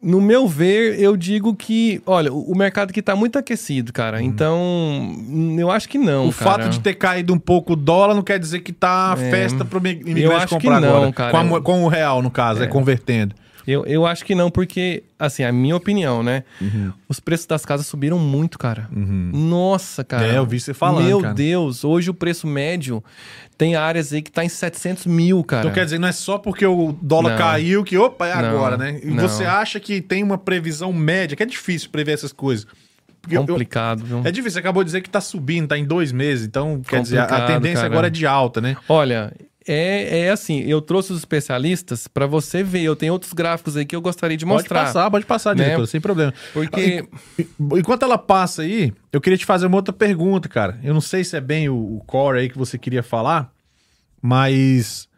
no meu ver, eu digo que, olha, o mercado aqui tá muito aquecido, cara. Então, eu acho que não, Uhum. O cara. fato de ter caído um pouco o dólar não quer dizer que tá É. festa pro imigrante que comprar não, agora. cara. Com, a com o real, no caso, é, convertendo. Eu, eu acho que não, porque, assim, a minha opinião, né? Uhum. Os preços das casas subiram muito, cara. Nossa, cara. É, eu vi você falando, Meu cara. Deus, hoje o preço médio tem áreas aí que tá em 700 mil, cara. Então quer dizer, não é só porque o dólar Não. caiu que, opa, é Não, agora, né? E não. você acha que tem uma previsão média, que é difícil prever essas coisas. Eu- Complicado, viu? é difícil, você acabou de dizer que tá subindo, tá em dois meses, então, quer dizer, a- Complicado, tendência cara. agora é de alta, né? Olha, é, é assim, eu trouxe os especialistas pra você ver. Eu tenho outros gráficos aí que eu gostaria de mostrar. Pode passar, pode passar, né? diretor, sem problema. Porque, Enquanto ela passa aí, eu queria te fazer uma outra pergunta, cara. Eu não sei se é bem o, o core aí que você queria falar, mas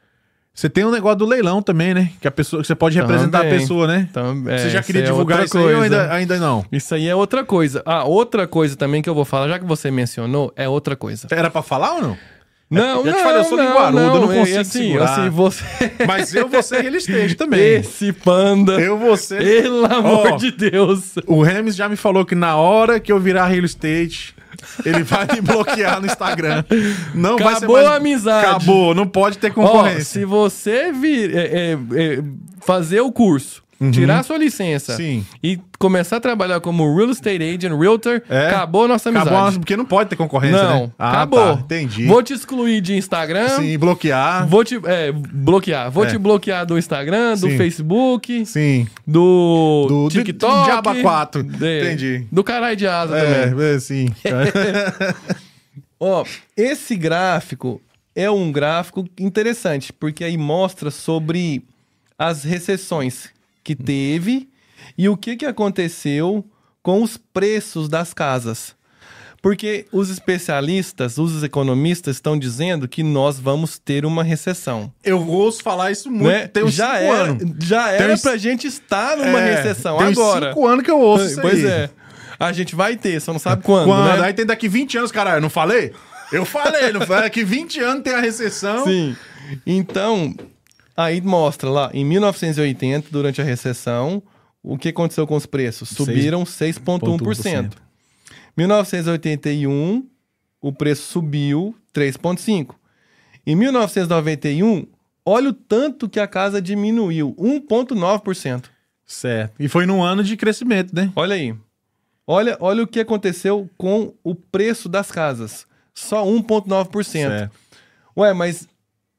você tem um negócio do leilão também, né? Que a pessoa, que você pode representar a Também. pessoa, né? é, você já isso queria é divulgar outra isso aí ou coisa. ainda, ainda não? Isso aí é outra coisa. Ah, outra coisa também que eu vou falar, já que você mencionou, é outra coisa. Era pra falar ou não? Não, já te não, falei, eu sou não, linguarudo, eu não consigo assim, segurar. assim, você... Mas eu vou ser real estate também. Esse panda, Eu vou ser. pelo amor Ó, de Deus. O Remes já me falou que na hora que eu virar real estate, ele vai me bloquear no Instagram. Não vai ser Acabou mais... a amizade. Acabou, não pode ter concorrência. se você vir é, é, é, fazer o curso, tirar sua licença Uhum. Sim. e começar a trabalhar como real estate agent, realtor, É. acabou a nossa amizade. Acabou, porque não pode ter concorrência, Não, né? Ah, acabou. tá, entendi. Vou te excluir de Instagram. Sim, bloquear. Vou te é, bloquear. Vou É. te bloquear do Instagram, do Sim. Facebook, Sim. do, Do- do- TikTok. do Diaba 4. É, Entendi. Do caralho de asa também. É, é sim. Ó, esse gráfico é um gráfico interessante, porque aí mostra sobre as recessões que teve e o que, que aconteceu com os preços das casas. Porque os especialistas, os economistas estão dizendo que nós vamos ter uma recessão. Eu ouço falar isso muito. Né? Tem uns já cinco era, anos. já Tem era uns- pra gente estar numa É, recessão tem agora. cinco anos que eu ouço isso pois aí. é. A gente vai ter, só não sabe quando, Quando? né? Aí tem daqui 20 anos, caralho. Não falei? Eu falei, não falei? Daqui 20 anos tem a recessão. Sim. Então, aí mostra lá, em 1980, durante a recessão, o que aconteceu com os preços? Subiram 6,1%. 1981, o preço subiu 3,5%. Em 1991, olha o tanto que a casa diminuiu, 1,9%. Certo. E foi num ano de crescimento, né? Olha aí. Olha, olha o que aconteceu com o preço das casas. Só 1,9%. Certo. Ué, mas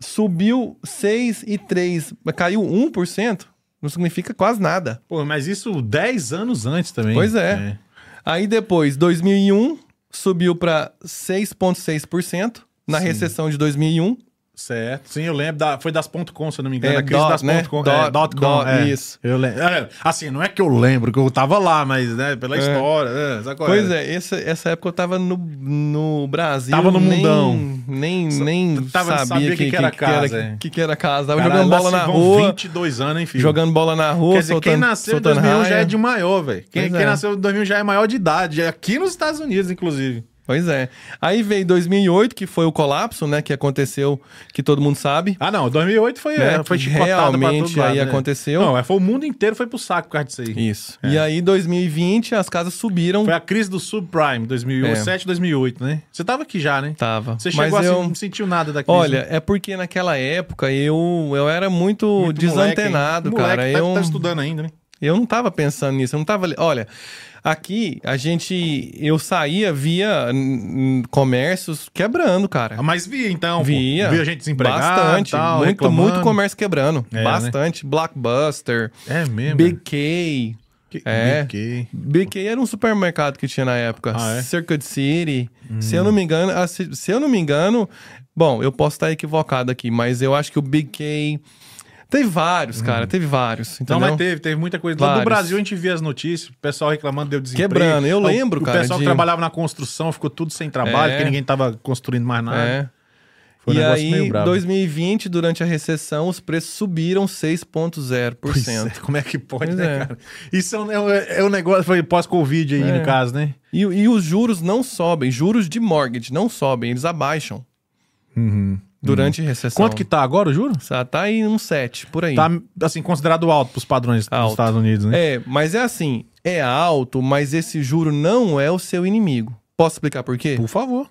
subiu 6 e 3, mas caiu 1%? Não significa quase nada. Pô, mas isso 10 anos antes também. Pois é. Aí depois, 2001, subiu para 6,6% na Sim. recessão de 2001. Certo. Sim, eu lembro. Da, foi das ponto .com, se eu não me engano. É, a crise dot, das né? ponto .com. Dot- é, dot .com, dot, é. isso. Eu lembro. É, assim, não é que eu lembro que eu tava lá, mas né, pela história. É, sabe qual Pois é, essa, essa época eu tava no, no Brasil. Tava no nem, mundão. Nem, nem tava- sabia, sabia que, que era casa, que é. era, que, que era casa. Tava Caralho, jogando bola na rua. 22 anos, hein, filho? Jogando bola na rua, Quer dizer, soltando, quem nasceu em soltando 2001 já raia. é de maior, velho. Quem, quem é. nasceu em 2000 já é maior de idade. Aqui nos Estados Unidos, inclusive. Pois é. Aí veio 2008, que foi o colapso, né? Que aconteceu, que todo mundo sabe. Ah, não. 2008 foi, Né, é, foi chicotada realmente lado, aí né? aconteceu. Não, é, foi o mundo inteiro foi pro saco por causa disso aí. Isso. E aí, 2020, as casas subiram. Foi a crise do subprime, 2007, 2008, né? Você tava aqui já, né? Tava. Você Mas chegou assim, eu... não sentiu nada da crise. Olha, é porque naquela época eu, eu era muito, Muito desantenado, moleque, cara. Moleque, tá- eu, tá estudando ainda, né? Eu não tava pensando nisso, eu não tava. Olha, aqui a gente. Eu saía via hum, comércios quebrando, cara. Ah, Mas via, então. Via. Via gente desempregada Bastante. tal, muito, reclamando. muito comércio quebrando. É, né? Bastante. Blockbuster, É mesmo? Big K. Que- é. Big K. Big K era um supermercado que tinha na época. Ah, é? Hum. Circuit City. Se eu não me engano, se, se eu não me engano, bom, eu posso estar equivocado aqui, mas eu acho que o Big K teve vários, cara, teve vários, Uhum. Não, entendeu? mas teve, teve muita coisa. Lá do Vários. Brasil a gente via as notícias, o pessoal reclamando, deu desemprego. Quebrando, eu O- lembro, o, cara, pessoal que de- trabalhava na construção ficou tudo sem trabalho, É. porque ninguém tava construindo mais nada. É. Foi um e aí, brabo. 2020, durante a recessão, os preços subiram Pois é, 6,0%. como é que pode, Pois né, é. cara? Isso é um, é um- é negócio, foi pós-Covid aí, É. no caso, né? E, e os juros não sobem, juros de mortgage não sobem, eles abaixam durante a recessão. Quanto que tá agora, o juro? Tá, tá aí um 7, por aí. Tá, assim, considerado alto pros padrões dos Alto. Estados Unidos, né? É, mas é assim, é alto, mas esse juro não é o seu inimigo. Posso explicar por quê? Por favor.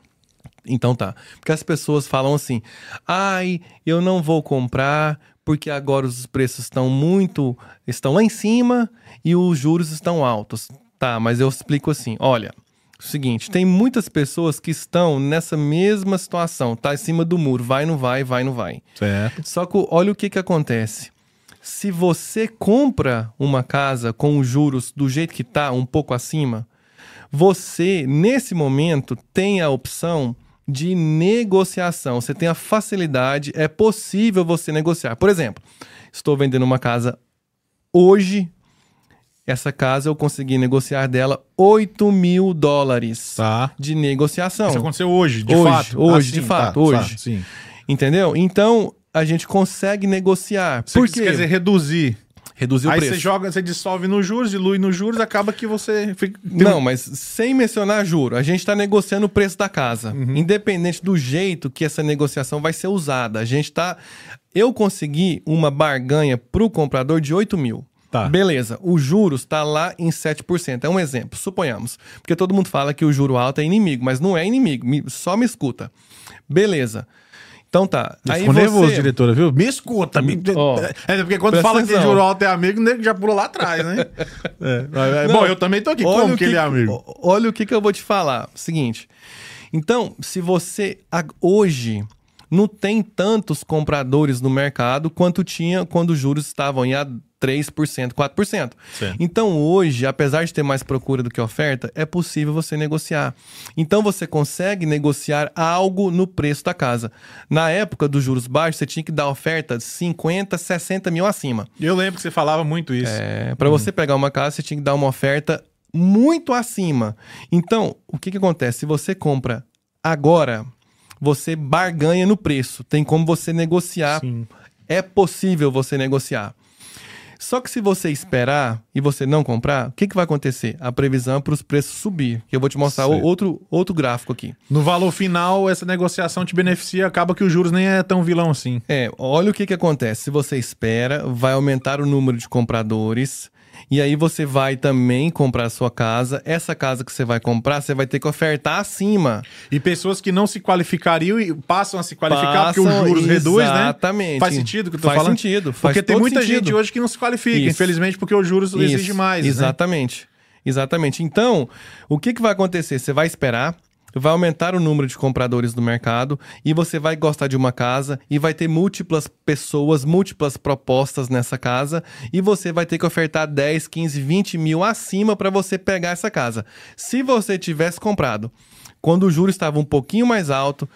Então tá. Porque as pessoas falam assim: ai, eu não vou comprar porque agora os preços estão muito. estão lá em cima e os juros estão altos. Tá, mas eu explico assim: olha. Seguinte, tem muitas pessoas que estão nessa mesma situação, tá em cima do muro, vai, não vai, vai, não vai. Certo. Só que olha o que que acontece. Se você compra uma casa com os juros do jeito que tá, um pouco acima, você, nesse momento, tem a opção de negociação. Você tem a facilidade, é possível você negociar. Por exemplo, estou vendendo uma casa hoje. Essa casa eu consegui negociar dela 8 mil dólares Tá. de negociação. Isso aconteceu hoje, de Hoje, fato. hoje, Ah, de sim, fato, tá, hoje. tá, sim. Entendeu? Então, a gente consegue negociar. Por Por quê? quer dizer reduzir. Reduzir o Aí preço. você joga, você dissolve nos juros, dilui nos juros, acaba que você fica. Não, mas sem mencionar juro, a gente está negociando o preço da casa. Uhum. Independente do jeito que essa negociação vai ser usada. A gente tá. Eu consegui uma barganha para o comprador de 8 mil. Tá. Beleza, o juros está lá em 7%. É um exemplo, suponhamos. Porque todo mundo fala que o juro alto é inimigo, mas não é inimigo. me- só me escuta. Beleza. Então tá. Aí Ficou você... nervoso, diretora, viu? Me escuta. Me... Ó, é porque quando fala que atenção. juro alto é amigo, o nego já pulou lá atrás, né? É, Não, Bom, eu também tô aqui. Como o que ele é amigo? Olha o que, que eu vou te falar. Seguinte. Então, se você hoje não tem tantos compradores no mercado quanto tinha quando os juros estavam em a 3%, 4%. Certo. Então, hoje, apesar de ter mais procura do que oferta, é possível você negociar. Então, você consegue negociar algo no preço da casa. Na época dos juros baixos, você tinha que dar oferta de 50, 60 mil acima. Eu lembro que você falava muito isso. É, para você pegar uma casa, você tinha que dar uma oferta muito acima. Então, o que, que acontece? Se você compra agora, você barganha no preço. Tem como você negociar. Sim. É possível você negociar. Só que se você esperar e você não comprar, o que, que vai acontecer? A previsão é para os preços subir. Eu vou te mostrar Certo. outro, outro gráfico aqui. No valor final, essa negociação te beneficia, acaba que os juros nem é tão vilão assim. É, olha o que, que acontece. Se você espera, vai aumentar o número de compradores. E aí você vai também comprar a sua casa. Essa casa que você vai comprar, você vai ter que ofertar acima. E pessoas que não se qualificariam e passam a se qualificar porque os Passam- juros reduz, né? Exatamente. Faz sentido o que eu tô Faz falando? sentido, faz Porque tem muita sentido. gente hoje que não se qualifica, Isso. infelizmente, porque os juros Isso, exigem mais. né? Exatamente. Exatamente. Então, o que, que vai acontecer? Você vai esperar, vai aumentar o número de compradores do mercado e você vai gostar de uma casa e vai ter múltiplas pessoas, múltiplas propostas nessa casa e você vai ter que ofertar 10, 15, 20 mil acima para você pegar essa casa. Se você tivesse comprado quando o juro estava um pouquinho mais alto,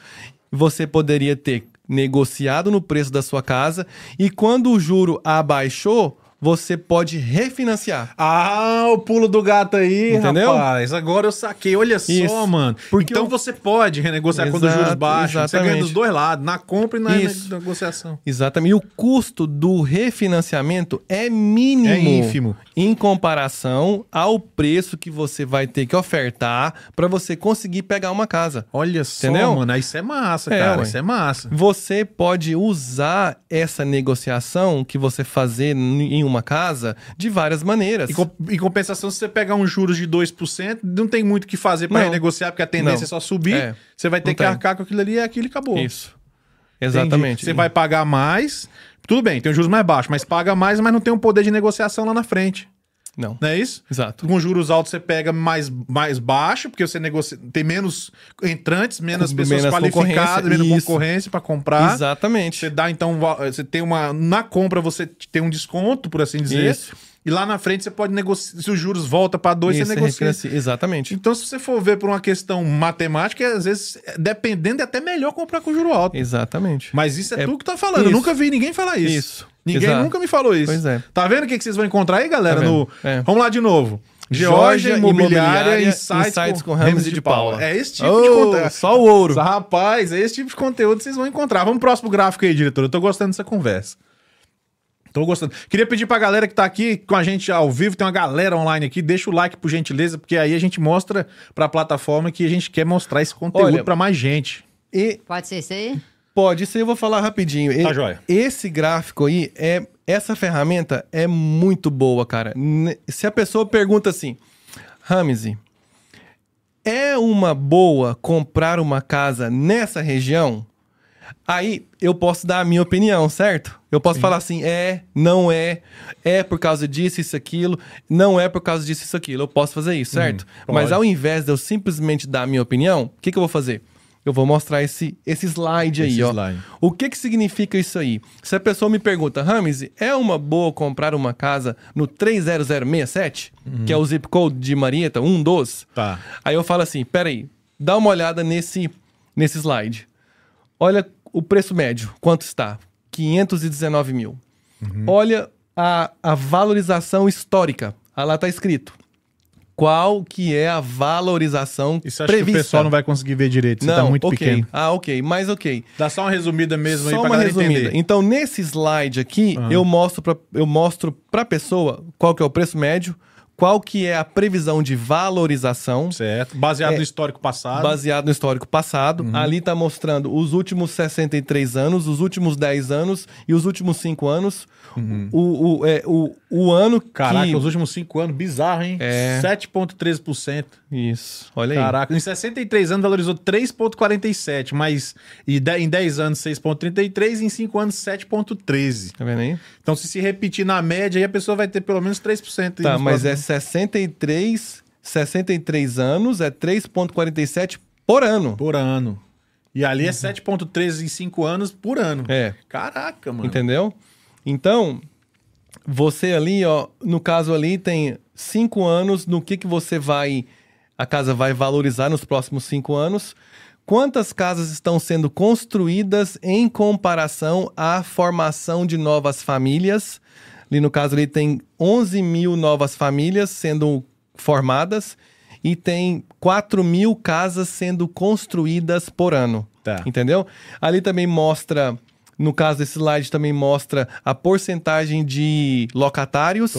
você poderia ter negociado no preço da sua casa e quando o juro abaixou, você pode refinanciar. Ah, o pulo do gato aí, Entendeu? rapaz. Agora eu saquei. Olha só, Isso. mano. Porque então o- você pode renegociar quando os juros Exato, baixam. Você ganha exatamente. dos dois lados, na compra e na negociação. Exatamente. E o custo do refinanciamento é mínimo. É ínfimo. Em comparação ao preço que você vai ter que ofertar para você conseguir pegar uma casa. Olha só, Entendeu? mano. Isso é massa, É, cara. ué. Isso é massa. Você pode usar essa negociação que você fazer em uma casa de várias maneiras. Em, com- em compensação, se você pegar uns juros de 2%, não tem muito o que fazer para Não. renegociar, porque a tendência Não. é só subir. É, Você vai ter não que tem. arcar com aquilo ali e aquilo e acabou. Isso. Entendi. Exatamente. Você vai pagar mais. Tudo bem, tem os juros mais baixos, mas paga mais, mas não tem um poder de negociação lá na frente. Não. Não é isso? Exato. Com juros altos você pega mais, mais baixo, porque você negocia, tem menos entrantes, menos Com pessoas menos qualificadas, concorrência, menos isso. concorrência para comprar. Exatamente. Você dá então, você tem uma na compra você tem um desconto, por assim dizer. Isso. E lá na frente você pode negociar, se os juros volta para dois, Isso, você negocia. Exatamente. Então, se você for ver por uma questão matemática, às vezes, dependendo, é até melhor comprar com juro alto. Exatamente. Mas isso é, É- tu que tá falando. Eu isso. nunca vi ninguém falar isso. Isso. Ninguém Exato. nunca me falou isso. Pois é. Tá vendo o que, que vocês vão encontrar aí, galera? Tá no... É. Vamos lá de novo. Georgia Imobiliária, Imobiliária, Insights, Insights com, com Ramos e de de Paula. Paula. É esse tipo de Oh, conteúdo. Só o ouro. Rapaz, é esse tipo de conteúdo que vocês vão encontrar. Vamos pro próximo gráfico aí, diretor. Eu tô gostando dessa conversa. Tô gostando. Queria pedir pra galera que tá aqui com a gente ao vivo, tem uma galera online aqui, deixa o like por gentileza, porque aí a gente mostra pra plataforma que a gente quer mostrar esse conteúdo Olha, pra mais gente. E Pode ser isso aí? pode, isso aí eu vou falar rapidinho. E- Tá joia. Esse gráfico aí, é, essa ferramenta é muito boa, cara. Se a pessoa pergunta assim, Ramsey, é uma boa comprar uma casa nessa região? Aí eu posso dar a minha opinião, certo? Eu posso falar assim, é, não é, é por causa disso, isso, aquilo, não é por causa disso, isso, aquilo. Eu posso fazer isso, certo? pode. Mas ao invés de eu simplesmente dar a minha opinião, o que, que eu vou fazer? Eu vou mostrar esse, esse slide aí, Esse ó. slide. O que que significa isso aí? Se a pessoa me pergunta, Rames, é uma boa comprar uma casa no 30067, que é o zip code de Marieta, um dos? Tá. Aí eu falo assim, peraí, dá uma olhada nesse, nesse slide. Olha o preço médio, quanto está? 519 mil. Uhum. Olha a, a valorização histórica. Ah, lá tá escrito. Qual que é a valorização Isso acho prevista? que o pessoal não vai conseguir ver direito, você Não, tá muito ok. pequeno. Ah, ok, mas ok. Dá só uma resumida mesmo aí Só pra uma resumida. entender. Então, nesse slide aqui, eu mostro pra, eu mostro pra pessoa qual que é o preço médio, qual que é a previsão de valorização, Certo. Baseado É, no histórico passado. baseado no histórico passado. Uhum. Ali tá mostrando os últimos 63 anos, os últimos 10 anos e os últimos 5 anos. O, o, é, o, o ano Uhum. Caraca, que... os últimos cinco anos, bizarro, hein? É. 7,13%. Isso, olha aí. Caraca, em 63 anos valorizou 3,47, mas e em 10 anos 6,33 e em 5 anos 7,13. Tá vendo aí? Então, se se repetir na média, aí a pessoa vai ter pelo menos 3%. aí Tá, mas é próximos- 63, 63 anos, é 3,47 por ano. por ano. E ali é 7,13 em 5 anos por ano. Uhum. É. Caraca, mano. Entendeu? Então, você ali, ó, no caso ali, tem cinco anos no que, que você vai. A casa vai valorizar nos próximos cinco anos. Quantas casas estão sendo construídas em comparação à formação de novas famílias? Ali no caso ali tem 11 mil novas famílias sendo formadas e tem 4 mil casas sendo construídas por ano. Tá. Entendeu? Ali também mostra, no caso desse slide, também mostra a porcentagem de locatários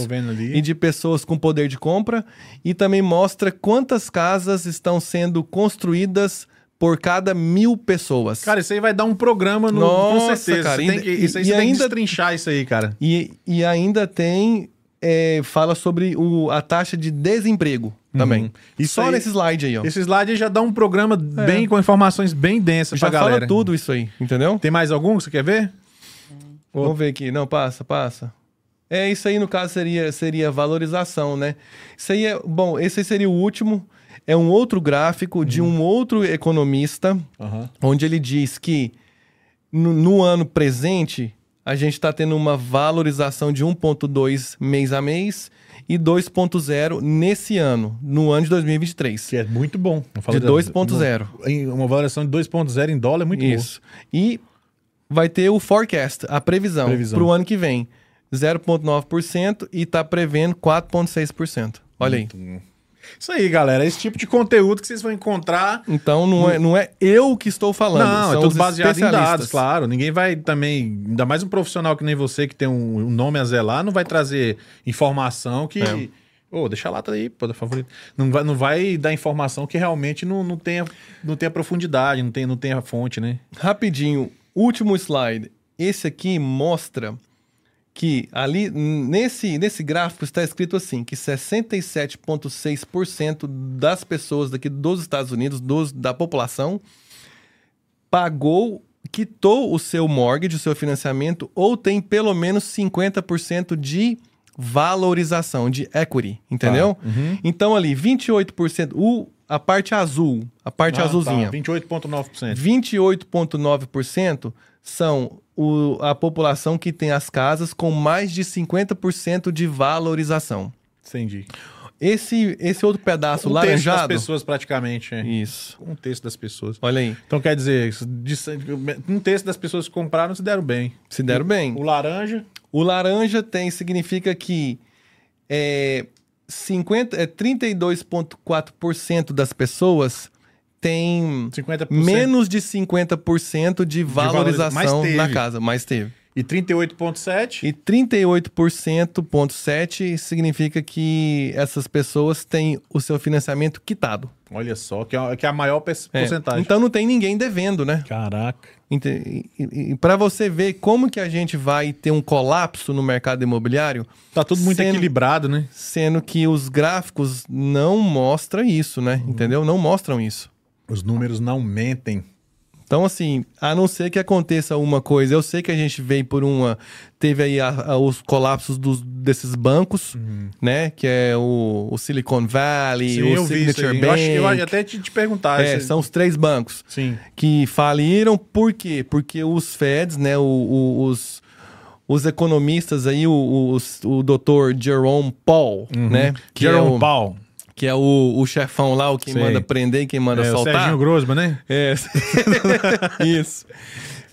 e de pessoas com poder de compra. E também mostra quantas casas estão sendo construídas por cada mil pessoas. Cara, isso aí vai dar um programa no, Nossa, com certeza. cara, Você tem ainda- que, isso aí e você tem que ainda- destrinchar isso aí, cara. E, e ainda tem. É, fala sobre o, a taxa de desemprego também. Uhum. Isso Só aí- nesse slide aí, ó. Esse slide aí já dá um programa bem com informações bem densas Já pra fala galera. tudo isso aí, entendeu? Tem mais algum que você quer ver? Vamos ver aqui. Não, passa, passa. É, isso aí, no caso, seria, seria valorização, né? Isso aí é. Bom, esse aí seria o último. É um outro gráfico de um outro economista, Aham. onde ele diz que no, no ano presente a gente está tendo uma valorização de 1,2 mês a mês e 2,0 nesse ano, no ano de 2023. Que é muito bom. De falo 2.0. Em- Uma valoração de 2.0 em dólar é muito Isso. E vai ter o forecast, a previsão, Previsão. para o ano que vem. 0,9% e está prevendo 4,6%. Olha aí. Isso aí, galera. Esse tipo de conteúdo que vocês vão encontrar. Então não é, não é eu que estou falando. Não, é tudo baseado em dados, claro. Ninguém vai também. Ainda mais um profissional que nem você, que tem um, um nome a zelar, não vai trazer informação que. É. Ô, deixa a lata aí, pô, da favorita. Não vai, não vai dar informação que realmente não, não, tenha, não tenha profundidade, não tenha, não tenha fonte, né? Rapidinho, último slide. Esse aqui mostra que ali nesse, nesse gráfico está escrito assim que 67,6% das pessoas daqui dos Estados Unidos, dos, da população, pagou, quitou o seu mortgage, o seu financiamento, ou tem pelo menos 50% de valorização, de equity, entendeu? Uhum. Então ali, 28%, o, a parte azul, a parte Ah, azulzinha. Tá, 28,9%. 28,9% são o- a população que tem as casas com mais de 50% de valorização. Entendi. Esse, esse outro pedaço Um terço das laranjado. pessoas, praticamente. é. Isso. Um terço das pessoas. Olha aí. Então quer dizer, um terço das pessoas que compraram se deram bem. Se deram bem. O laranja, O laranja tem significa que é, 50, é 32,4% das pessoas tem 50%. menos de 50% de valoriza- valorização mas na casa. Mas teve. E 38,7%. E 38,7% significa que essas pessoas têm o seu financiamento quitado. Olha só, que é, é a maior É, porcentagem. Então não tem ninguém devendo, né? Caraca. Ente- E, e, para você ver como que a gente vai ter um colapso no mercado imobiliário, Tá tudo muito Sendo- equilibrado, né? sendo que os gráficos não mostram isso, né? Uhum. Entendeu? Não mostram isso. Os números não mentem. Então, assim, a não ser que aconteça uma coisa, eu sei que a gente veio por uma. Teve aí a- a- os colapsos dos, desses bancos, né? Que é o, o Silicon Valley, Uhum. Sim, o eu Signature. Bank. Eu, acho, eu até te, te perguntar. É, se- são os três bancos Sim. que faliram. Por quê? Porque os Feds, né? o- o- os, os economistas aí, o, o, o Dr. Jerome Paul, né? Que Uhum. Jerome é o, Paul. Que é o, o chefão lá, o que manda prender e quem manda É, o soltar. Serginho Grosma, né? É. Isso.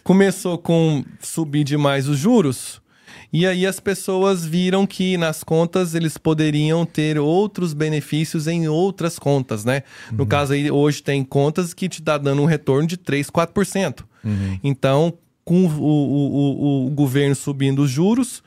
Começou com subir demais os juros. E aí as pessoas viram que nas contas eles poderiam ter outros benefícios em outras contas, né? No caso aí, hoje tem contas que te dá dando um retorno de 3, 4%. Então, com o, o, o, o governo subindo os juros,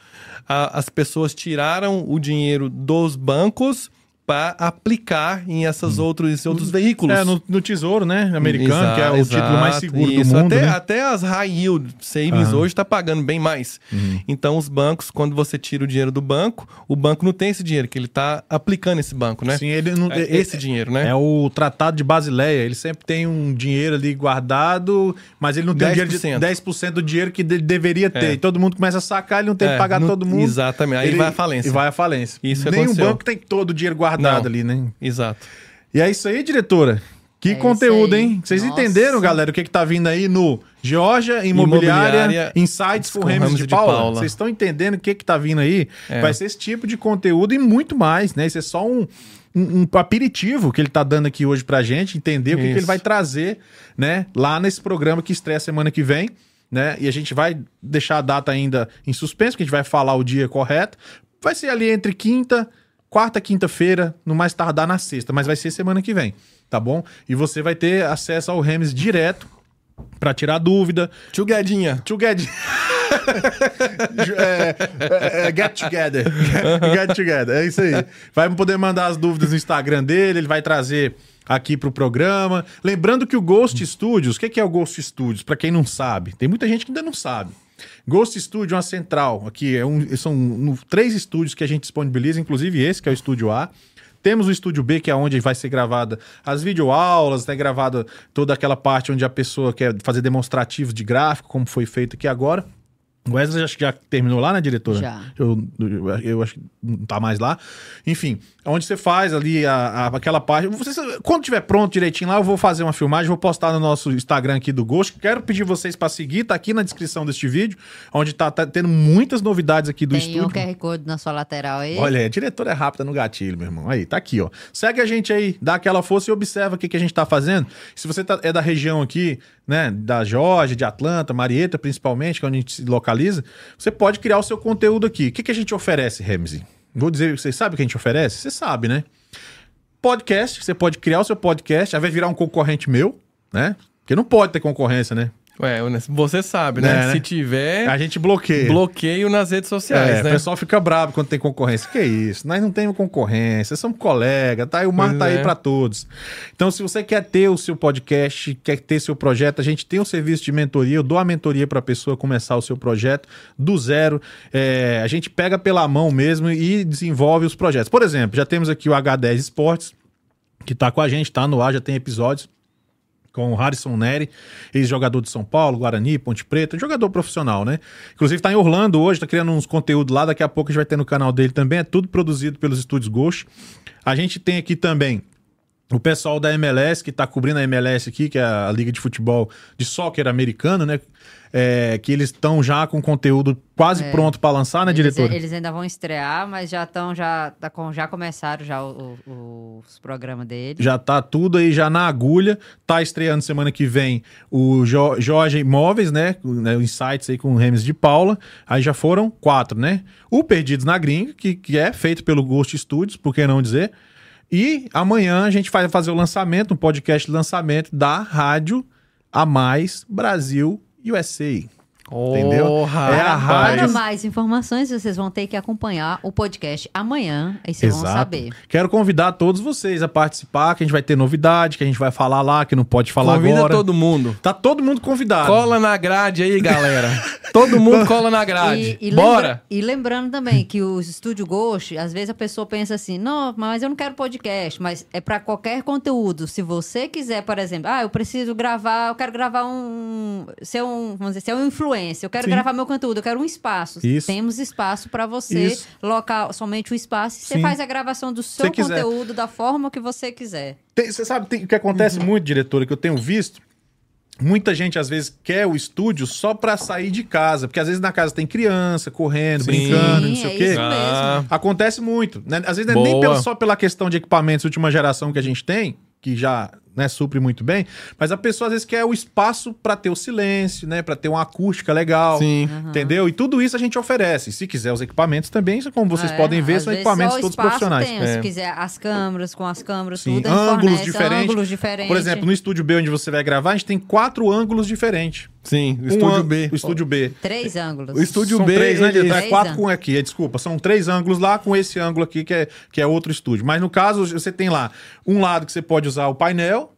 a- as pessoas tiraram o dinheiro dos bancos para aplicar em essas outros, esses outros veículos. É, no, no Tesouro, né? Americano, que é o Exato, título mais seguro isso. do mundo, Até, né? até as high yield savings hoje está pagando bem mais. Uhum. Então, os bancos, quando você tira o dinheiro do banco, o banco não tem esse dinheiro, que ele está aplicando esse banco, né? Sim, ele não, É é- esse dinheiro, né? É o Tratado de Basileia. Ele sempre tem um dinheiro ali guardado, mas ele não tem o dinheiro de 10%. 10% do dinheiro que ele deveria ter. É. E todo mundo começa a sacar, ele não tem É, que pagar não- todo mundo. Exatamente. Aí Ele- vai à falência. E vai à falência. Isso Nenhum aconteceu. banco tem todo o dinheiro guardado Não. ali, né? Exato. E é isso aí, diretora. Que É conteúdo, hein? Vocês Nossa. entenderam, galera, o que, que tá vindo aí no Georgia Imobiliária, Imobiliária Insights com, Ramos Ramos de, de Paula? Paula. Vocês estão entendendo o que, que tá vindo aí? É. Vai ser esse tipo de conteúdo e muito mais, né? Isso é só um, um, um aperitivo que ele tá dando aqui hoje pra gente, entender o que, que ele vai trazer, né? Lá nesse programa que estreia semana que vem. Né? E a gente vai deixar a data ainda em suspenso, porque a gente vai falar o dia correto. Vai ser ali entre quinta, quarta, quinta-feira, no mais tardar na sexta, mas vai ser semana que vem, tá bom? E você vai ter acesso ao Remes direto pra tirar dúvida. Tio Guedinha. Together. é, é, é, get together. Get together. É isso aí. Vai poder mandar as dúvidas no Instagram dele, ele vai trazer aqui pro programa. Lembrando que o Ghost Studios, o que, que é o Ghost Studios? Pra quem não sabe, tem muita gente que ainda não sabe. Ghost Studio uma central. Aqui é um, são no- três estúdios que a gente disponibiliza, inclusive esse, que é o Estúdio A. Temos o Estúdio B, que é onde vai ser gravada as videoaulas, né? Gravada toda aquela parte onde a pessoa quer fazer demonstrativos de gráfico, como foi feito aqui agora. O Wesley acho que já terminou lá, né, diretora? Já. Eu, eu, eu acho que não tá mais lá. Enfim, onde você faz ali a, a- aquela parte. Você- quando tiver pronto direitinho lá, eu vou fazer uma filmagem, vou postar no nosso Instagram aqui do Ghost. Quero pedir vocês pra seguir, tá aqui na descrição deste vídeo, onde tá, tá tendo muitas novidades aqui do Tem estúdio. um QR Code na sua lateral aí. Olha, a diretora é rápida no gatilho, meu irmão. Aí, tá aqui, ó. Segue a gente aí, dá aquela força e observa o que, que a gente tá fazendo. Se você tá- é da região aqui, né, da Jorge, de Atlanta, Marieta, principalmente, que é onde a gente se localiza, você pode criar o seu conteúdo aqui. O que, que a gente oferece, Remzi? Vou dizer, vocês sabem o que a gente oferece? Você sabe, né? Podcast, você pode criar o seu podcast, aí vai virar um concorrente meu, né? Porque não pode ter concorrência, né? Ué, você sabe, né? Né? Se tiver, A gente bloqueia. bloqueio nas redes sociais, É, né? o pessoal fica bravo quando tem concorrência. Que isso? Nós não temos concorrência, somos colega, tá? E o mar Pois tá aí é. pra todos. Então, se você quer ter o seu podcast, quer ter seu projeto, a gente tem um serviço de mentoria. Eu dou a mentoria pra pessoa começar o seu projeto do zero. É, a gente pega pela mão mesmo e desenvolve os projetos. Por exemplo, já temos aqui o H10 Esportes, que tá com a gente, tá no ar, já tem episódios com o Harrison Neri, ex-jogador de São Paulo, Guarani, Ponte Preta, jogador profissional, né? Inclusive tá em Orlando hoje, tá criando uns conteúdos lá, daqui a pouco a gente vai ter no canal dele também, é tudo produzido pelos estúdios Ghost. A gente tem aqui também o pessoal da MLS, que tá cobrindo a MLS aqui, que é a Liga de Futebol de Soccer americano, né? É, que eles estão já com conteúdo quase pronto para lançar, né, Eles, diretor? eles ainda vão estrear, mas já estão, já, tá com- já começaram já o- o- os programas deles. Já tá tudo aí já na agulha. Tá estreando semana que vem o Jo- Jorge Imóveis, né? O né, o Insights aí com o Remes de Paula. Aí já foram quatro, né? O Perdidos na Gringa, que, que é feito pelo Ghost Studios, por que não dizer? E amanhã a gente vai fazer o lançamento, um podcast de lançamento da Rádio A Mais Brasil USC Entendeu? É a rádio- Para mais informações, vocês vão ter que acompanhar o podcast amanhã, aí vocês vão saber. Quero convidar todos vocês a participar, que a gente vai ter novidade, que a gente vai falar lá, que não pode falar Convida agora. todo mundo. Tá todo mundo convidado. Cola na grade aí, galera. todo mundo cola na grade. E, e Bora! lembra- e lembrando também que o Estúdio Ghost, às vezes a pessoa pensa assim, não, mas eu não quero podcast, mas é para qualquer conteúdo. Se você quiser, por exemplo, ah, eu preciso gravar, eu quero gravar um, ser um, vamos dizer, ser um influencer, eu quero Sim. gravar meu conteúdo, eu quero um espaço. Isso. Temos espaço para você, Isso. local, somente o espaço, e você Sim. faz a gravação do seu quiser. conteúdo da forma que você quiser. Tem- Você sabe tem- o que acontece Uhum. muito, diretora, que eu tenho visto? Muita gente, às vezes, quer o estúdio só pra sair de casa. Porque, às vezes, na casa tem criança correndo, Sim. brincando, não sei é o quê. isso Ah, mesmo. Acontece muito. Né? Às vezes, não é nem pelo- só pela questão de equipamentos de última geração que a gente tem, que já né, supre muito bem, mas a pessoa, às vezes, quer o espaço pra ter o silêncio, né? Pra ter uma acústica legal. sim. Entendeu? E tudo isso a gente oferece. Se quiser os equipamentos também, como vocês É, podem ver, são equipamentos todos profissionais. Tem, É. Se quiser as câmeras, com as câmeras, Sim, tudo, ângulos fornece diferentes. ângulos diferentes. Por exemplo, no estúdio B onde você vai gravar, a gente tem quatro ângulos diferentes. Sim, o Um estúdio B. O estúdio B. Três ângulos. O estúdio são B, três, né? Diretor? É Três quatro ângulos. com aqui, é, desculpa. São três ângulos lá com esse ângulo aqui que é, que é outro estúdio. Mas no caso, você tem lá um lado que você pode usar o painel.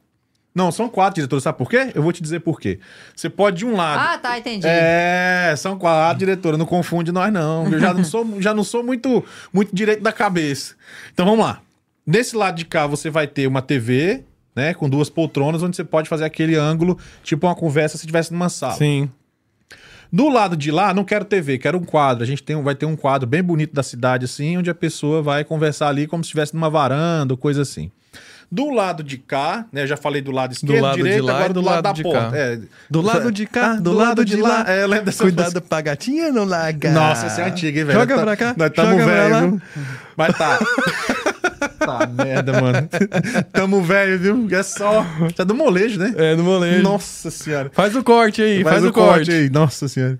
Não, são quatro, diretor. Sabe por quê? Eu vou te dizer por quê. Você pode de um lado. Ah, tá, entendi. É, são quatro, diretora. Não confunde nós, não. Eu já não sou, já não sou muito, muito direito da cabeça. Então vamos lá. Desse lado de cá você vai ter uma TV, né? Com duas poltronas, onde você pode fazer aquele ângulo, tipo uma conversa se estivesse numa sala. Sim. Do lado de lá, não quero TV, quero um quadro. A gente tem, vai ter um quadro bem bonito da cidade, assim, onde a pessoa vai conversar ali como se estivesse numa varanda ou coisa assim. Do lado de cá, né? Eu já falei do lado esquerdo, lado de direito, lá agora do, do lado, lado da de porta. cá. É. Do lado de cá, Ah, do lado de lá. É, eu lembro dessa Cuidado pra gatinha não larga. Nossa, essa é antiga, hein, velho? Joga Tá- pra cá. Nós joga velho, lá. Mas tá. tá, merda, mano. Tamo velho, viu? É só. Tá do molejo, né? É, no molejo. Nossa senhora. Faz o corte aí, faz, o corte. aí. Nossa senhora.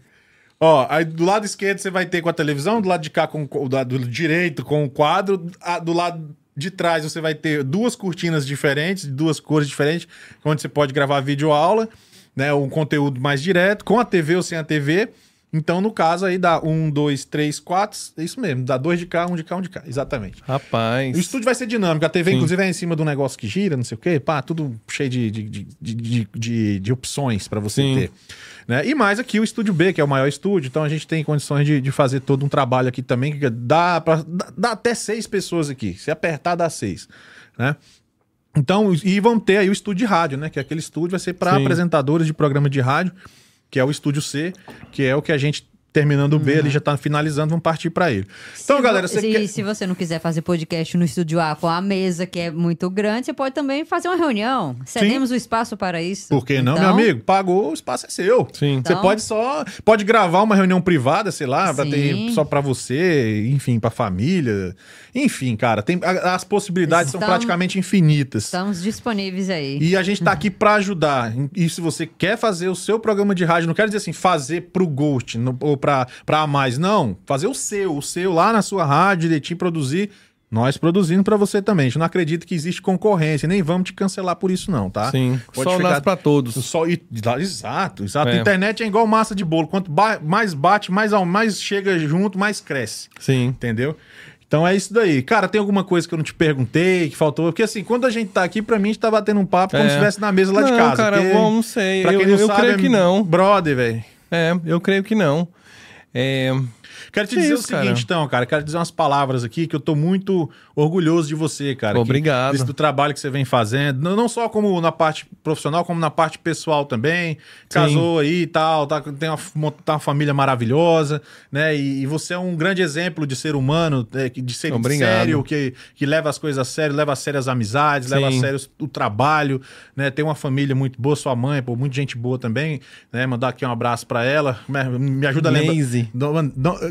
Ó, aí do lado esquerdo você vai ter com a televisão, do lado de cá com o do lado direito com o quadro, a- do lado de trás você vai ter duas cortinas diferentes, duas cores diferentes, onde você pode gravar vídeo aula, né, um conteúdo mais direto, com a TV ou sem a TV. Então, no caso aí dá um, dois, três, quatro, é isso mesmo, dá dois de cá, um de cá, um de cá, exatamente. Rapaz. O estúdio vai ser dinâmico. A TV, Sim. inclusive, é em cima de um negócio que gira, não sei o quê. Pá, tudo cheio de, de, de, de, de- de- opções para você Sim. ter. Né? E mais aqui o estúdio B, que é o maior estúdio. Então a gente tem condições de, de fazer todo um trabalho aqui também. Que dá, pra, dá, dá até seis pessoas aqui. Se apertar, dá seis. Né? Então, e vão ter aí o estúdio de rádio, né? Que é aquele estúdio vai ser para apresentadores de programa de rádio, que é o estúdio C, que é o que a gente terminando o B, ele já tá finalizando, vamos partir para ele. Então, Se galera, vo- você se, quer... se você não quiser fazer podcast no estúdio A com a mesa, que é muito grande, você pode também fazer uma reunião. Cedemos o espaço para isso. Por que não, Então, meu amigo? Pagou, o espaço é seu. Sim. Você Então- pode só. Pode gravar uma reunião privada, sei lá, ter só pra você, enfim, pra família. Enfim, cara, tem, as possibilidades são Estamos- praticamente infinitas. Estamos disponíveis aí. E a gente tá aqui pra ajudar. E se você quer fazer o seu programa de rádio, não quero dizer assim, fazer pro Ghost no- ou pra, pra a mais, não. Fazer o seu, o seu lá na sua rádio, direitinho, produzir. Nós produzindo pra você também. A gente não acredita que existe concorrência, nem vamos te cancelar por isso, não, tá? Sim. Pode Só ficar- pra todos. Só, exato, exato. É. Internet é igual massa de bolo. Quanto ba- mais bate, mais, mais chega junto, mais cresce. Sim. Entendeu? Então é isso daí. Cara, tem alguma coisa que eu não te perguntei, que faltou? Porque assim, quando a gente tá aqui, pra mim, a gente tá batendo um papo como É. se estivesse na mesa lá de Não, casa. cara, porque, bom, não sei. Pra Eu- quem não eu sabe, creio é que não. Brother, velho. É, eu creio que não. É, Quero te Que dizer isso, o seguinte, cara? então, cara. Quero dizer umas palavras aqui que eu tô muito orgulhoso de você, cara. que- Obrigado. desse- do trabalho que você vem fazendo. Não, só como na parte profissional, como na parte pessoal também. Casou aí e tal, tá, tem uma, tá uma família maravilhosa, né? E, e você é um grande exemplo de ser humano, é, que- de ser Obrigado. sério, que, que leva as coisas a sério, leva a sério as amizades, leva a Sim. sério o trabalho, né? Tem uma família muito boa, sua mãe, pô, muita gente boa também, né? Mandar aqui um abraço pra ela. Me, me ajuda a lembrar.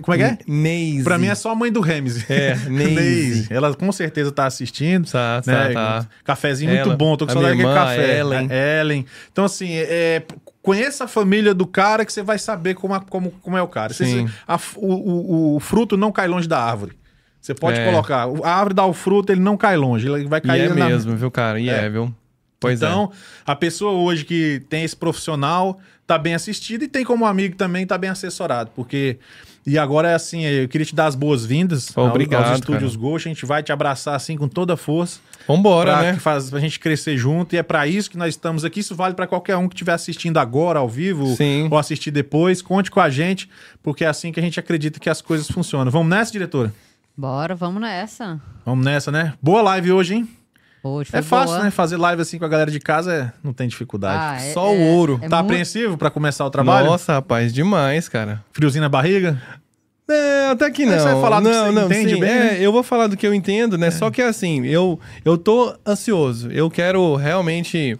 Como é que é? Neise. Pra mim é só a mãe do Remes. É, Neise. Ela com certeza tá assistindo. Tá, tá, né? tá. Cafezinho muito Ela, bom. Tô com saudade daquele irmã, café. Ellen. Ellen. Então, assim, é, conheça a família do cara que você vai saber como, a- como, como é o cara. Você- Sim. a- o, o- o fruto não cai longe da árvore. Você pode É. colocar. A árvore dá o fruto, ele não cai longe. Ele vai E cair é na- mesmo, viu, cara? E é, É. viu? Pois então, a pessoa hoje que tem esse profissional tá bem assistida e tem como amigo também tá bem assessorado, porque e agora é assim, eu queria te dar as boas-vindas ao- Obrigado, aos estúdios cara. Ghost, a gente vai te abraçar assim com toda a força. Vambora, pra, né? que faz, pra gente crescer junto e é pra isso que nós estamos aqui. Isso vale pra qualquer um que estiver assistindo agora ao vivo Sim. ou assistir depois, conte com a gente, porque é assim que a gente acredita que as coisas funcionam. Vamos nessa, diretora? Bora, vamos nessa. Vamos nessa, né? Boa live hoje, hein? É fácil, boa. né? Fazer live assim com a galera de casa é- não tem dificuldade. Ah, é- Só o é- ouro. é Tá muito- apreensivo pra começar o trabalho? Nossa, rapaz, demais, cara. Friozinho na barriga? É, até que Aí não. você vai falar do que não, você não, entende sim, bem, é, né? Eu vou falar do que eu entendo, né? Só que assim, eu, eu tô ansioso. Eu quero realmente.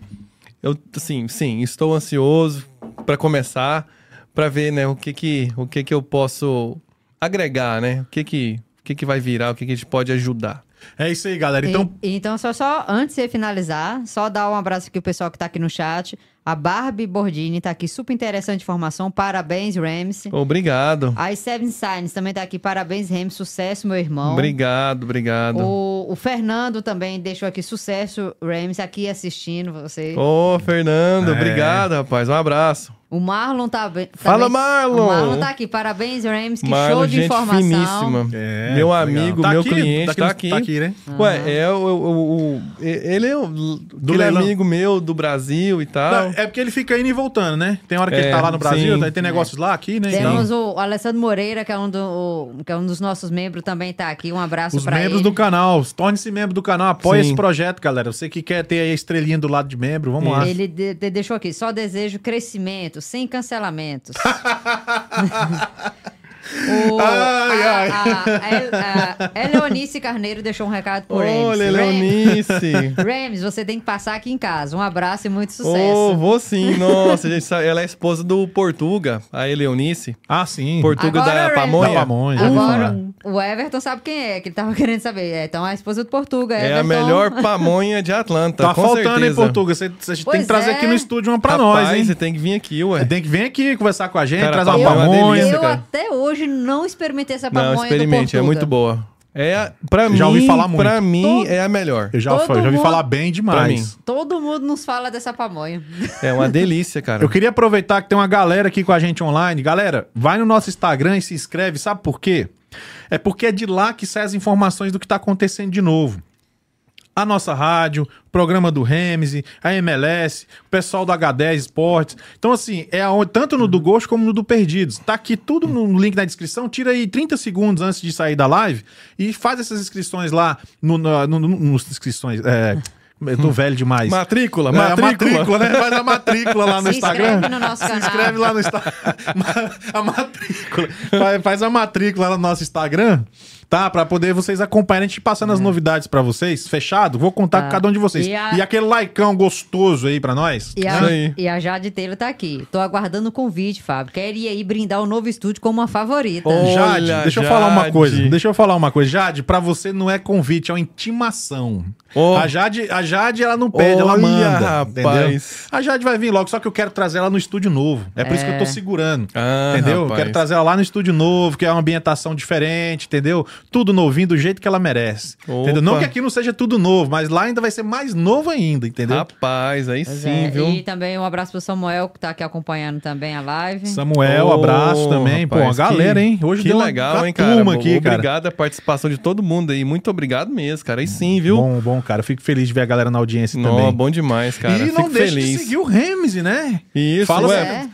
Eu, assim, sim, estou ansioso pra começar, pra ver, né, o que que, o que que eu posso agregar, né? O que que, o que que vai virar, o que que a gente pode ajudar. É isso aí, galera. Então, E- então, só, só antes de você finalizar, só dar um abraço aqui pro pessoal que tá aqui no chat. A Barbie Bordini tá aqui, super interessante informação. Parabéns, Ramsey. Obrigado. A Seven Signs também tá aqui. Parabéns, Remy. Sucesso, meu irmão. Obrigado, obrigado. O, o Fernando também deixou aqui sucesso, Rams, aqui assistindo você. Ô, Fernando, É. obrigado, rapaz. Um abraço. O Marlon tá bem. Fala, também- Marlon! O Marlon tá aqui. Parabéns, Rams. Que Marlon, show de gente informação. finíssima. é, meu amigo, Tá meu aqui? cliente, tá no- aqui. Tá aqui, né? Ué, é o, o- o- ele é o, aquele leilão. amigo meu do Brasil e tal. Não, é porque ele fica indo e voltando, né? Tem hora que ele É, tá lá no Brasil, sim. tem negócios lá, aqui, né? Então, Temos o Alessandro Moreira, que é, um do- o- que é um dos nossos membros, também tá aqui. Um abraço os pra membros ele. do canal, torne-se membro do canal, apoie Sim. esse projeto, galera. Você que quer ter aí a estrelinha do lado de membro, vamos lá. Ele de- de- deixou aqui, só desejo crescimento, sem cancelamentos. O, Ai, a, ai. A, a, a Eleonice Carneiro deixou um recado por Olha, Rams. Leonice. Rams, você tem que passar aqui em casa. Um abraço e muito sucesso. vou sim, nossa, gente, ela é esposa do Portuga, a Eleonice. Ah, sim. Portuga Agora, da Pamonha. Da Pamonha. Agora, o Everton sabe quem é, que ele tava querendo saber. É, então, a esposa do Portuga. É a melhor pamonha de Atlanta, Tá com faltando, certeza. hein, Portuga? Você, tem que trazer é. aqui no estúdio uma pra Rapaz, nós, hein? você tem que vir aqui, ué. Tem que vir aqui conversar com a gente, Cara, trazer uma pamonha é. Eu até hoje não experimentei essa pamonha Não, do experimente, é muito boa. É, pra mim, Já ouvi falar muito. pra mim, Todo- é a melhor. Eu já, Todo já ouvi falar bem demais. Todo mundo nos fala dessa pamonha. É uma delícia, cara. Eu queria aproveitar que tem uma galera aqui com a gente online. Galera, vai no nosso Instagram e se inscreve. Sabe por quê? É porque é de lá que saem as informações do que está acontecendo de novo. A nossa rádio, programa do Remise, a MLS, o pessoal do H10 Esportes. Então, assim, é aonde- tanto no do Gosto como no do Perdidos. Tá aqui tudo no link na descrição. Tira aí 30 segundos antes de sair da live e faz essas inscrições lá no, no, no- no- nos inscrições. é, Eu tô velho demais. Matrícula, É, matrícula. a matrícula, né? Faz a matrícula lá no Se Instagram. inscreve no nosso Se canal. inscreve lá no Instagram. a matrícula. Faz a matrícula lá no nosso Instagram. Tá, pra poder vocês acompanharem, a gente passando as novidades pra vocês, fechado? Vou contar com cada um de vocês. E, É. E a- aquele likeão gostoso aí pra nós. E aí. a, e a Jade Taylor tá aqui. Tô aguardando o convite, Fábio. Queria ir brindar o novo estúdio como uma favorita. Ô, Jade, Olha, deixa eu falar uma Jade. coisa. Deixa eu falar uma coisa. Jade, pra você não é convite, é uma intimação. Ô. A, Jade, a Jade, ela não pede, ela Olha, manda. rapaz. Entendeu? A Jade vai vir logo, só que eu quero trazer ela no estúdio novo. É por isso que eu tô segurando. Ah, entendeu? Eu rapaz. quero trazer ela lá no estúdio novo, que é uma ambientação diferente, entendeu? Tudo novinho, do jeito que ela merece. Opa. Entendeu? Não que aqui não seja tudo novo, mas lá ainda vai ser mais novo ainda, entendeu? Rapaz, aí Pois sim, é. viu? E também um abraço pro Samuel, que tá aqui acompanhando também a live. Samuel, Ô, abraço também. Pô, a rapaz, galera, que- hein? Hoje que deu uma, legal, uma hein, cara? turma aqui, cara. Obrigado a participação de todo mundo aí. Muito obrigado mesmo, cara. Aí sim, viu? Bom, bom, cara. Eu fico feliz de ver a galera na audiência também. bom demais, cara. e não Fico deixe feliz. de seguir o Ramsey, né? Isso, Fala ué. É.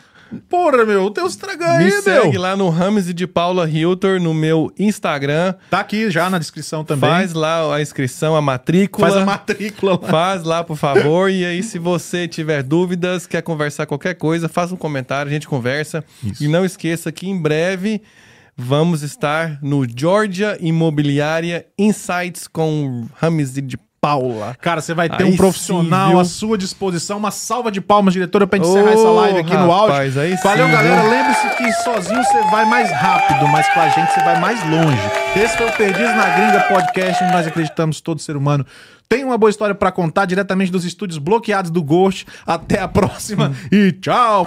Porra, meu, tem os tragão aí, Me meu. segue lá no Rames de Paula Hiltor no meu Instagram. Tá aqui já na descrição também. Faz lá a inscrição, a matrícula. Faz a matrícula lá. Faz lá, por favor. E aí, se você tiver dúvidas, quer conversar qualquer coisa, faça um comentário, a gente conversa. Isso. E não esqueça que em breve vamos estar no Georgia Imobiliária Insights com Rames de Paula. Cara, você vai ter Aí um profissional sim, à sua disposição. Uma salva de palmas, diretora, pra gente encerrar Ô, essa live aqui no áudio. rapaz, aí Valeu, sim, galera. Lembre-se que sozinho você vai mais rápido, mas com a gente você vai mais longe. Esse foi o Perdidos na Gringa Podcast, onde nós acreditamos todo ser humano tem uma boa história pra contar diretamente dos estúdios bloqueados do Ghost. Até a próxima e tchau!